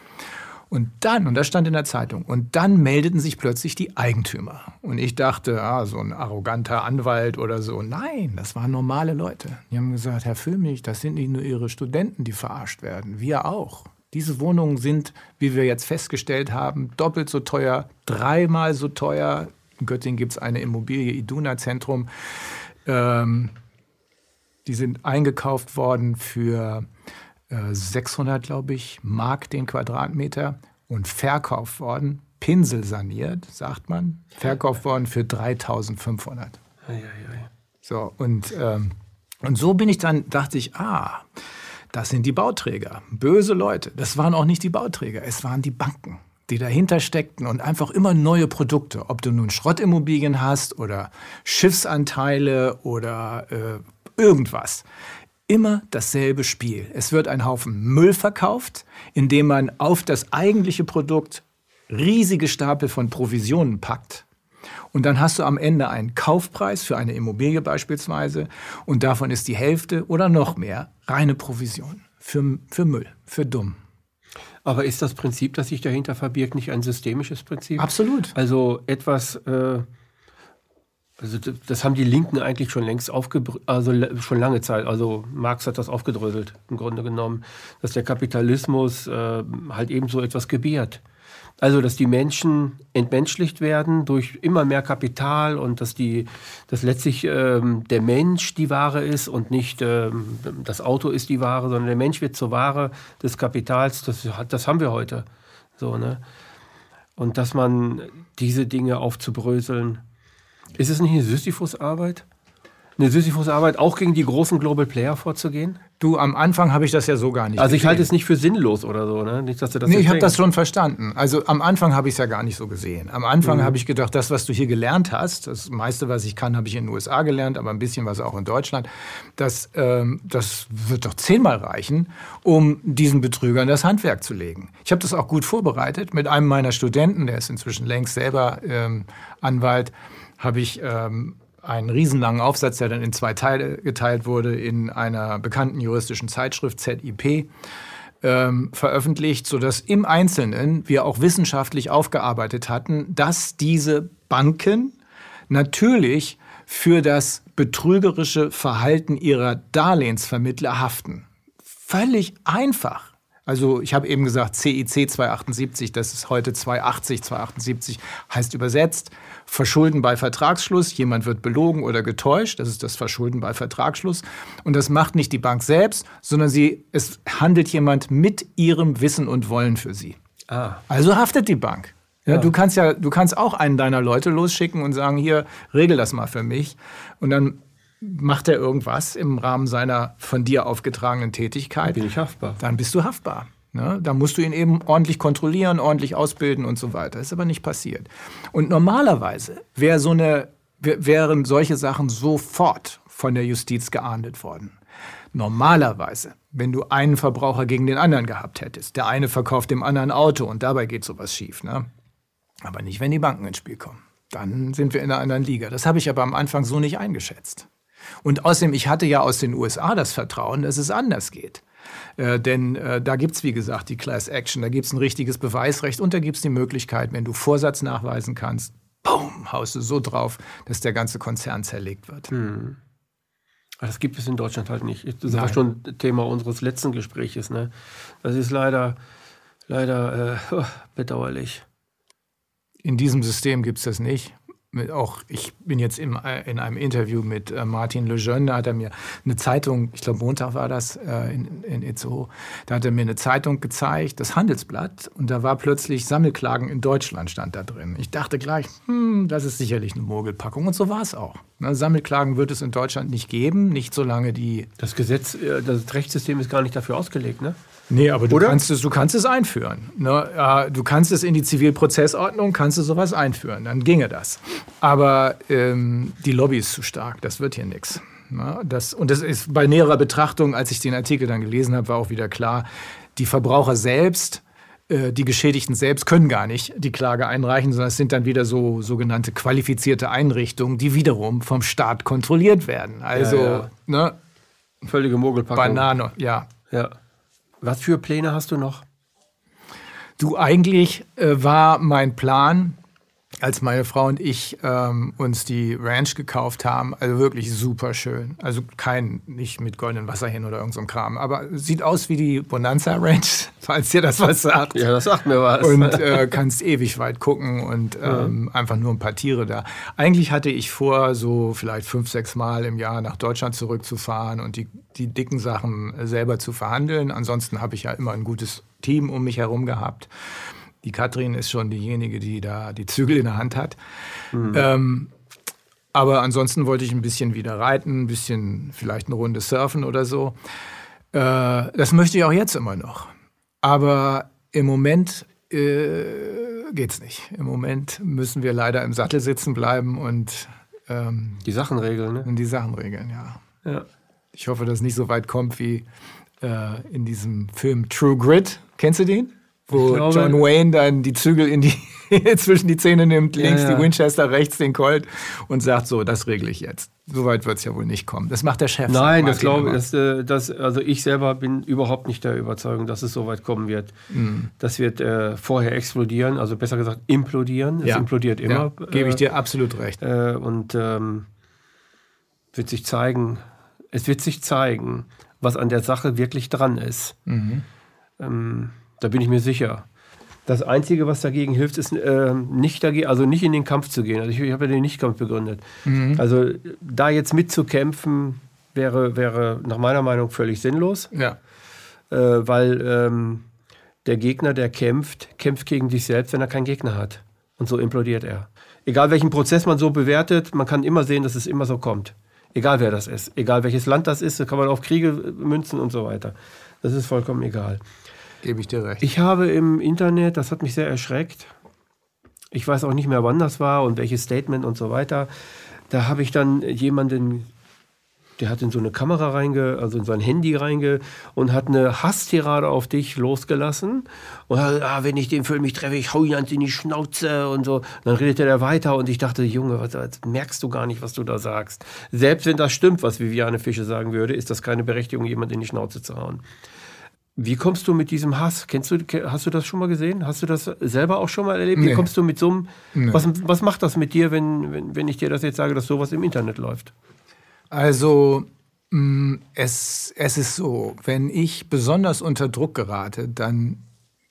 Und dann, und das stand in der Zeitung, und dann meldeten sich plötzlich die Eigentümer. Und ich dachte, ah, so ein arroganter Anwalt oder so. Nein, das waren normale Leute. Die haben gesagt, Herr Füllmich, das sind nicht nur Ihre Studenten, die verarscht werden, wir auch. Diese Wohnungen sind, wie wir jetzt festgestellt haben, doppelt so teuer, dreimal so teuer. In Göttingen gibt es eine Immobilie, Iduna Zentrum. Ähm, die sind eingekauft worden für 600, glaube ich, Mark den Quadratmeter und verkauft worden, pinselsaniert, sagt man, verkauft worden für 3500. So, und, ähm, und so bin ich dann, dachte ich, ah, das sind die Bauträger, böse Leute. Das waren auch nicht die Bauträger, es waren die Banken die dahinter steckten und einfach immer neue Produkte, ob du nun Schrottimmobilien hast oder Schiffsanteile oder äh, irgendwas immer dasselbe Spiel. Es wird ein Haufen Müll verkauft, indem man auf das eigentliche Produkt riesige Stapel von Provisionen packt. Und dann hast du am Ende einen Kaufpreis für eine Immobilie beispielsweise und davon ist die Hälfte oder noch mehr reine Provision für, für Müll, für dumm. Aber ist das Prinzip, das sich dahinter verbirgt, nicht ein systemisches Prinzip? Absolut. Also etwas, äh, also das haben die Linken eigentlich schon längst aufgebrüht, also schon lange Zeit. Also Marx hat das aufgedröselt im Grunde genommen, dass der Kapitalismus äh, halt eben so etwas gebiert. Also dass die Menschen entmenschlicht werden durch immer mehr Kapital und dass die, dass letztlich ähm, der Mensch die Ware ist und nicht ähm, das Auto ist die Ware, sondern der Mensch wird zur Ware des Kapitals. Das, das haben wir heute. So ne. Und dass man diese Dinge aufzubröseln ist es nicht eine Sisyphus-Arbeit? Eine Sisyphus-Arbeit auch gegen die großen Global Player vorzugehen? Du, am Anfang habe ich das ja so gar nicht. Also ich halte es nicht für sinnlos oder so, ne? Nicht, dass du das nee, ich habe das schon verstanden. Also am Anfang habe ich es ja gar nicht so gesehen. Am Anfang mhm. habe ich gedacht, das, was du hier gelernt hast, das meiste, was ich kann, habe ich in den USA gelernt, aber ein bisschen was auch in Deutschland, das, ähm, das wird doch zehnmal reichen, um diesen Betrügern das Handwerk zu legen. Ich habe das auch gut vorbereitet mit einem meiner Studenten, der ist inzwischen längst selber ähm, Anwalt habe ich ähm, einen riesenlangen Aufsatz, der dann in zwei Teile geteilt wurde, in einer bekannten juristischen Zeitschrift ZIP ähm, veröffentlicht, sodass im Einzelnen wir auch wissenschaftlich aufgearbeitet hatten, dass diese Banken natürlich für das betrügerische Verhalten ihrer Darlehensvermittler haften. Völlig einfach. Also ich habe eben gesagt, CIC 278, das ist heute 280, 278, heißt übersetzt Verschulden bei Vertragsschluss. Jemand wird belogen oder getäuscht, das ist das Verschulden bei Vertragsschluss. Und das macht nicht die Bank selbst, sondern sie, es handelt jemand mit ihrem Wissen und Wollen für sie. Ah. Also haftet die Bank. Ja, ja. Du kannst ja, du kannst auch einen deiner Leute losschicken und sagen, hier, regel das mal für mich. Und dann macht er irgendwas im Rahmen seiner von dir aufgetragenen Tätigkeit, dann bin ich haftbar. Dann bist du haftbar. Ne? Da musst du ihn eben ordentlich kontrollieren, ordentlich ausbilden und so weiter. Ist aber nicht passiert. Und normalerweise wär so eine, wären solche Sachen sofort von der Justiz geahndet worden. Normalerweise, wenn du einen Verbraucher gegen den anderen gehabt hättest, der eine verkauft dem anderen Auto und dabei geht sowas schief. Ne? Aber nicht, wenn die Banken ins Spiel kommen. Dann sind wir in einer anderen Liga. Das habe ich aber am Anfang so nicht eingeschätzt. Und außerdem, ich hatte ja aus den USA das Vertrauen, dass es anders geht. Äh, denn äh, da gibt es, wie gesagt, die Class Action, da gibt es ein richtiges Beweisrecht und da gibt es die Möglichkeit, wenn du Vorsatz nachweisen kannst, boom, haust du so drauf, dass der ganze Konzern zerlegt wird. Hm. Das gibt es in Deutschland halt nicht. Das Nein. war schon Thema unseres letzten Gespräches. Ne? Das ist leider, leider äh, bedauerlich. In diesem System gibt es das nicht. Auch ich bin jetzt im, in einem Interview mit äh, Martin Lejeune, da hat er mir eine Zeitung, ich glaube Montag war das äh, in, in Itzehoe, da hat er mir eine Zeitung gezeigt, das Handelsblatt, und da war plötzlich Sammelklagen in Deutschland stand da drin. Ich dachte gleich, hm, das ist sicherlich eine Mogelpackung und so war es auch. Ne, Sammelklagen wird es in Deutschland nicht geben, nicht solange die... Das Gesetz, äh, das Rechtssystem ist gar nicht dafür ausgelegt, ne? Nee, aber du kannst, es, du kannst es einführen. Ne? Du kannst es in die Zivilprozessordnung, kannst du sowas einführen, dann ginge das. Aber ähm, die Lobby ist zu stark, das wird hier nichts. Ne? Das, und das ist bei näherer Betrachtung, als ich den Artikel dann gelesen habe, war auch wieder klar, die Verbraucher selbst, äh, die Geschädigten selbst können gar nicht die Klage einreichen, sondern es sind dann wieder so sogenannte qualifizierte Einrichtungen, die wiederum vom Staat kontrolliert werden. Also, ja, ja. Ne? Völlige Mogelpackung. Banane, ja. Ja. Was für Pläne hast du noch? Du, eigentlich äh, war mein Plan, als meine Frau und ich ähm, uns die Ranch gekauft haben, also wirklich super schön. Also kein, nicht mit goldenen Wasser hin oder irgendeinem so Kram, aber sieht aus wie die Bonanza Ranch, falls dir das was sagt. Ja, das sagt mir was. Und äh, kannst ewig weit gucken und ähm, ja. einfach nur ein paar Tiere da. Eigentlich hatte ich vor, so vielleicht fünf, sechs Mal im Jahr nach Deutschland zurückzufahren und die, die dicken Sachen selber zu verhandeln. Ansonsten habe ich ja immer ein gutes Team um mich herum gehabt. Die Katrin ist schon diejenige, die da die Zügel in der Hand hat. Mhm. Ähm, aber ansonsten wollte ich ein bisschen wieder reiten, ein bisschen vielleicht eine Runde surfen oder so. Äh, das möchte ich auch jetzt immer noch. Aber im Moment äh, geht's nicht. Im Moment müssen wir leider im Sattel sitzen bleiben und ähm, die Sachen regeln. Ne? Und die Sachen regeln, ja. ja. Ich hoffe, dass es nicht so weit kommt wie äh, in diesem Film True Grit. Kennst du den? Wo glaube, John Wayne dann die Zügel in die zwischen die Zähne nimmt, links ja, ja. die Winchester, rechts den Colt und sagt so, das regle ich jetzt. Soweit wird es ja wohl nicht kommen. Das macht der Chef. Nein, das glaube ich. Das, das, also ich selber bin überhaupt nicht der Überzeugung, dass es so weit kommen wird. Mhm. Das wird äh, vorher explodieren, also besser gesagt implodieren. Es implodiert immer. Ja, Gebe ich dir absolut recht. Äh, und ähm, wird sich zeigen, es wird sich zeigen, was an der Sache wirklich dran ist. Mhm. Ähm, da bin ich mir sicher. Das Einzige, was dagegen hilft, ist äh, nicht dagegen, also nicht in den Kampf zu gehen. Also ich, ich habe ja den Nichtkampf begründet. Mhm. Also da jetzt mitzukämpfen, wäre, wäre nach meiner Meinung völlig sinnlos. Ja. Äh, weil ähm, der Gegner, der kämpft, kämpft gegen sich selbst, wenn er keinen Gegner hat. Und so implodiert er. Egal welchen Prozess man so bewertet, man kann immer sehen, dass es immer so kommt. Egal wer das ist. Egal welches Land das ist, da kann man auf Kriege münzen und so weiter. Das ist vollkommen egal. Gebe ich dir recht. Ich habe im Internet, das hat mich sehr erschreckt, ich weiß auch nicht mehr, wann das war und welches Statement und so weiter, da habe ich dann jemanden der hat in so eine Kamera reinge, also in sein Handy reinge und hat eine Hasstirade auf dich losgelassen. Und hat, ah, wenn ich den Film nicht treffe, ich hau ihn in die Schnauze und so. Und dann redete er weiter und ich dachte, Junge, was, merkst du gar nicht, was du da sagst. Selbst wenn das stimmt, was Viviane Fische sagen würde, ist das keine Berechtigung, jemand in die Schnauze zu hauen. Wie kommst du mit diesem Hass? Kennst du, hast du das schon mal gesehen? Hast du das selber auch schon mal erlebt? Nee. Wie kommst du mit so einem. Nee. Was, was macht das mit dir, wenn, wenn, wenn ich dir das jetzt sage, dass sowas im Internet läuft? Also, mm, es, es ist so, wenn ich besonders unter Druck gerate, dann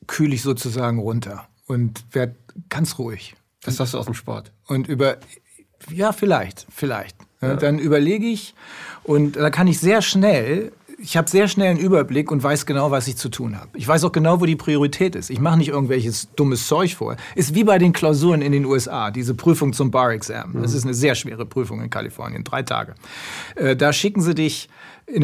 kühle ich sozusagen runter und werde ganz ruhig. Das hast du aus dem Sport. Und über. Ja, vielleicht, vielleicht. Ja. Dann überlege ich und da kann ich sehr schnell ich habe sehr schnell einen Überblick und weiß genau, was ich zu tun habe. Ich weiß auch genau, wo die Priorität ist. Ich mache nicht irgendwelches dummes Zeug vor. Ist wie bei den Klausuren in den USA, diese Prüfung zum Bar-Exam. Das mhm. ist eine sehr schwere Prüfung in Kalifornien, drei Tage. Äh, da schicken sie dich,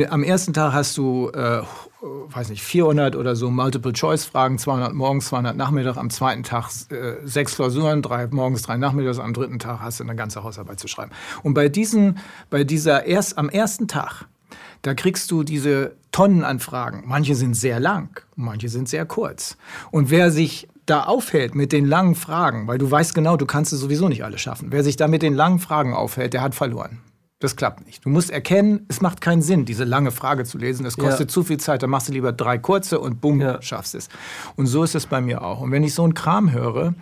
am ersten Tag hast du, äh, weiß nicht, 400 oder so Multiple-Choice-Fragen, 200 morgens, 200 Nachmittag, am zweiten Tag äh, sechs Klausuren, drei morgens, drei nachmittags, am dritten Tag hast du eine ganze Hausarbeit zu schreiben. Und bei diesen, bei dieser erst, am ersten Tag, da kriegst du diese Tonnenanfragen. Manche sind sehr lang, manche sind sehr kurz. Und wer sich da aufhält mit den langen Fragen, weil du weißt genau, du kannst es sowieso nicht alle schaffen. Wer sich da mit den langen Fragen aufhält, der hat verloren. Das klappt nicht. Du musst erkennen, es macht keinen Sinn, diese lange Frage zu lesen. Das kostet ja. zu viel Zeit. Da machst du lieber drei kurze und bumm, ja. schaffst es. Und so ist es bei mir auch. Und wenn ich so einen Kram höre,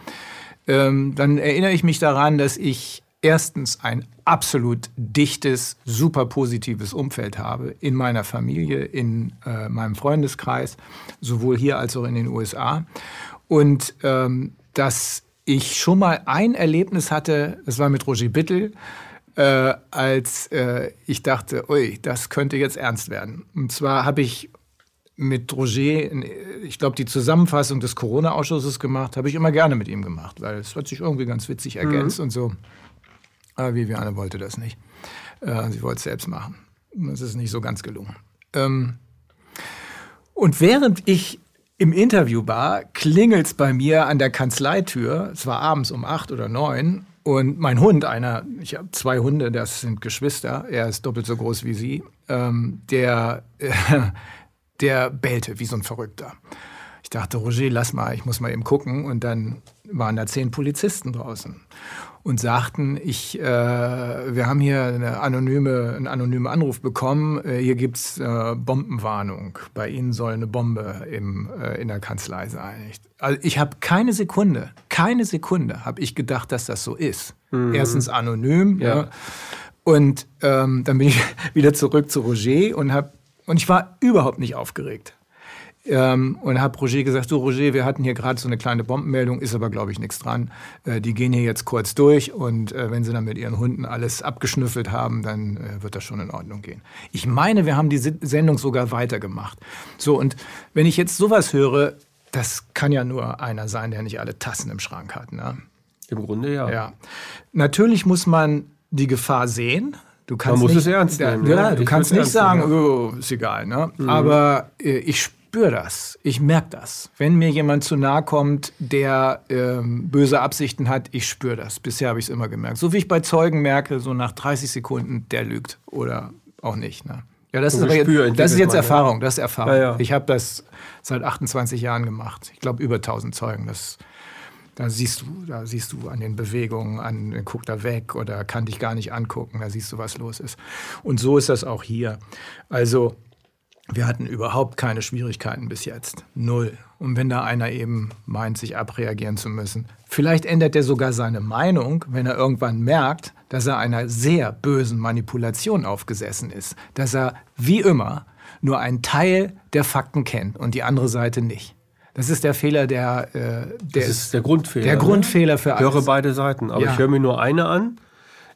ähm, dann erinnere ich mich daran, dass ich erstens ein absolut dichtes, super positives Umfeld habe in meiner Familie, in äh, meinem Freundeskreis, sowohl hier als auch in den USA. Und ähm, dass ich schon mal ein Erlebnis hatte, das war mit Roger Bittel, äh, als äh, ich dachte, ui, das könnte jetzt ernst werden. Und zwar habe ich mit Roger, ich glaube, die Zusammenfassung des Corona-Ausschusses gemacht, habe ich immer gerne mit ihm gemacht, weil es hat sich irgendwie ganz witzig ergänzt mhm. und so. Aber Viviane wollte das nicht. Äh, sie wollte es selbst machen. Das ist nicht so ganz gelungen. Ähm, und während ich im Interview war, klingelt es bei mir an der Kanzleitür. Es war abends um acht oder neun. Und mein Hund, einer, ich habe zwei Hunde, das sind Geschwister, er ist doppelt so groß wie sie, ähm, der, äh, der bellte wie so ein Verrückter. Ich dachte, Roger, lass mal, ich muss mal eben gucken. Und dann waren da zehn Polizisten draußen und sagten, ich, äh, wir haben hier eine anonyme, einen anonymen Anruf bekommen, äh, hier gibt's äh, Bombenwarnung, bei Ihnen soll eine Bombe im, äh, in der Kanzlei sein. Ich, also ich habe keine Sekunde, keine Sekunde habe ich gedacht, dass das so ist. Mhm. Erstens anonym, ja. ja. Und ähm, dann bin ich wieder zurück zu Roger und habe und ich war überhaupt nicht aufgeregt. Ähm, und habe Roger gesagt, so Roger, wir hatten hier gerade so eine kleine Bombenmeldung, ist aber glaube ich nichts dran. Äh, die gehen hier jetzt kurz durch und äh, wenn sie dann mit ihren Hunden alles abgeschnüffelt haben, dann äh, wird das schon in Ordnung gehen. Ich meine, wir haben die Sendung sogar weitergemacht. So und wenn ich jetzt sowas höre, das kann ja nur einer sein, der nicht alle Tassen im Schrank hat. Ne? Im Grunde ja. ja. Natürlich muss man die Gefahr sehen. Du kannst man muss nicht, es ernst nehmen. Ja, ja du kannst nicht sagen, oh, ist egal. Ne? Mhm. Aber äh, ich spüre das, ich merke das. Wenn mir jemand zu nahe kommt, der ähm, böse Absichten hat, ich spüre das. Bisher habe ich es immer gemerkt. So wie ich bei Zeugen merke, so nach 30 Sekunden, der lügt oder auch nicht. Ne? Ja, das ist, jetzt, das ist jetzt Erfahrung. Das ist Erfahrung. Ja, ja. Ich habe das seit 28 Jahren gemacht. Ich glaube über 1000 Zeugen. Das, da siehst du, da siehst du an den Bewegungen, an guckt da weg oder kann dich gar nicht angucken. Da siehst du, was los ist. Und so ist das auch hier. Also wir hatten überhaupt keine Schwierigkeiten bis jetzt. Null. Und wenn da einer eben meint, sich abreagieren zu müssen, vielleicht ändert er sogar seine Meinung, wenn er irgendwann merkt, dass er einer sehr bösen Manipulation aufgesessen ist. Dass er, wie immer, nur einen Teil der Fakten kennt und die andere Seite nicht. Das ist der Fehler, der, äh, der das ist der Grundfehler. Der ne? Grundfehler für alles. Ich höre beide Seiten, aber ja. ich höre mir nur eine an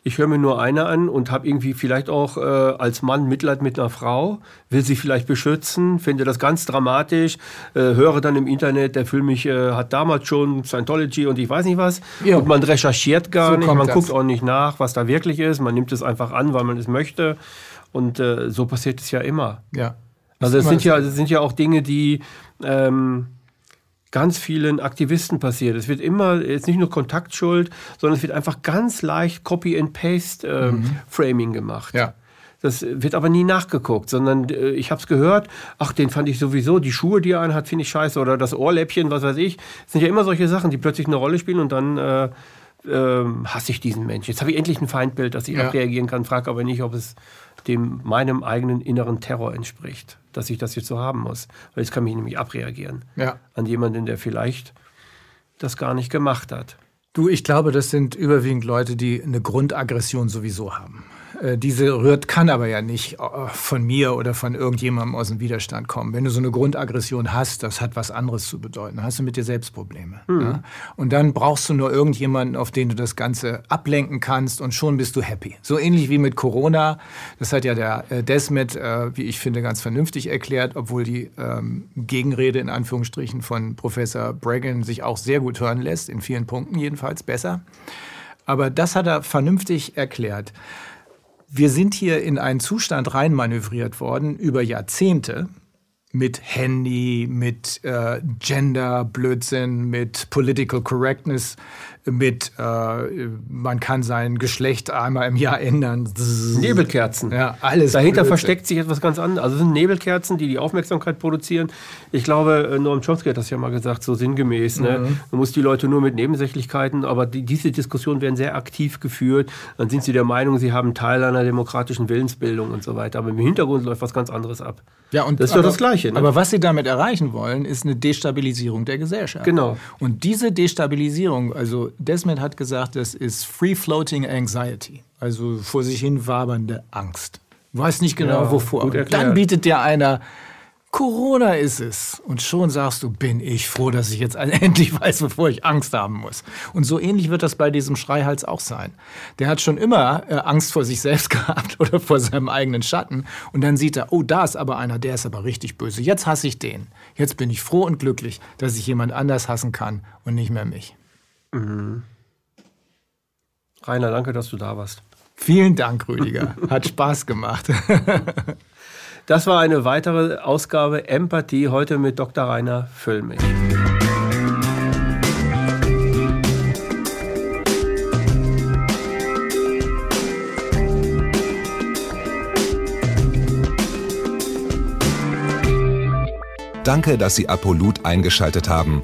ich höre mir nur eine an und habe irgendwie vielleicht auch äh, als Mann Mitleid mit einer Frau, will sie vielleicht beschützen, finde das ganz dramatisch, äh, höre dann im Internet, der Film mich äh, hat damals schon Scientology und ich weiß nicht was. Ja. Und man recherchiert gar so nicht, man das. guckt auch nicht nach, was da wirklich ist, man nimmt es einfach an, weil man es möchte. Und äh, so passiert es ja immer. Ja. Also es sind ja, es sind ja auch Dinge, die ähm, ganz vielen Aktivisten passiert. Es wird immer, jetzt nicht nur Kontaktschuld, sondern es wird einfach ganz leicht Copy-and-Paste-Framing ähm, mhm. gemacht. Ja. Das wird aber nie nachgeguckt, sondern äh, ich habe es gehört, ach, den fand ich sowieso, die Schuhe, die er anhat, finde ich scheiße oder das Ohrläppchen, was weiß ich. Das sind ja immer solche Sachen, die plötzlich eine Rolle spielen und dann äh, äh, hasse ich diesen Mensch. Jetzt habe ich endlich ein Feindbild, das ich ja. abreagieren kann, frage aber nicht, ob es dem meinem eigenen inneren Terror entspricht, dass ich das jetzt so haben muss. Weil jetzt kann mich nämlich abreagieren ja. an jemanden, der vielleicht das gar nicht gemacht hat. Du, ich glaube, das sind überwiegend Leute, die eine Grundaggression sowieso haben. Äh, diese rührt, kann aber ja nicht äh, von mir oder von irgendjemandem aus dem Widerstand kommen. Wenn du so eine Grundaggression hast, das hat was anderes zu bedeuten. Dann hast du mit dir selbst Probleme. Mhm. Ja? Und dann brauchst du nur irgendjemanden, auf den du das Ganze ablenken kannst und schon bist du happy. So ähnlich wie mit Corona. Das hat ja der äh, Desmet, äh, wie ich finde, ganz vernünftig erklärt, obwohl die ähm, Gegenrede in Anführungsstrichen von Professor Bregan sich auch sehr gut hören lässt, in vielen Punkten jedenfalls besser. Aber das hat er vernünftig erklärt. Wir sind hier in einen Zustand reinmanövriert worden über Jahrzehnte mit Handy, mit äh, Gender-Blödsinn, mit Political Correctness, mit, äh, man kann sein Geschlecht einmal im Jahr ändern. Nebelkerzen. Ja, alles. Dahinter Blödsinn. versteckt sich etwas ganz anderes. Also es sind Nebelkerzen, die die Aufmerksamkeit produzieren. Ich glaube, äh, Noam Chomsky hat das ja mal gesagt, so sinngemäß. Ne? Mhm. Man muss die Leute nur mit Nebensächlichkeiten, aber die, diese Diskussionen werden sehr aktiv geführt. Dann sind sie der Meinung, sie haben Teil einer demokratischen Willensbildung und so weiter. Aber im Hintergrund läuft was ganz anderes ab. Ja, und das ist aber, doch das Gleiche. Ne? Aber was sie damit erreichen wollen, ist eine Destabilisierung der Gesellschaft. Genau. Und diese Destabilisierung, also Desmond hat gesagt, das ist Free-Floating Anxiety, also vor sich hin wabernde Angst. Weiß nicht genau, ja, wovor. Dann bietet dir einer Corona ist es. Und schon sagst du, bin ich froh, dass ich jetzt endlich weiß, bevor ich Angst haben muss. Und so ähnlich wird das bei diesem Schreihals auch sein. Der hat schon immer äh, Angst vor sich selbst gehabt oder vor seinem eigenen Schatten. Und dann sieht er, oh, da ist aber einer, der ist aber richtig böse. Jetzt hasse ich den. Jetzt bin ich froh und glücklich, dass ich jemand anders hassen kann und nicht mehr mich. Mhm. Rainer, danke, dass du da warst. Vielen Dank, Rüdiger. Hat Spaß gemacht. Das war eine weitere Ausgabe Empathie heute mit Dr. Rainer Füllmich. Danke, dass Sie Apolut eingeschaltet haben.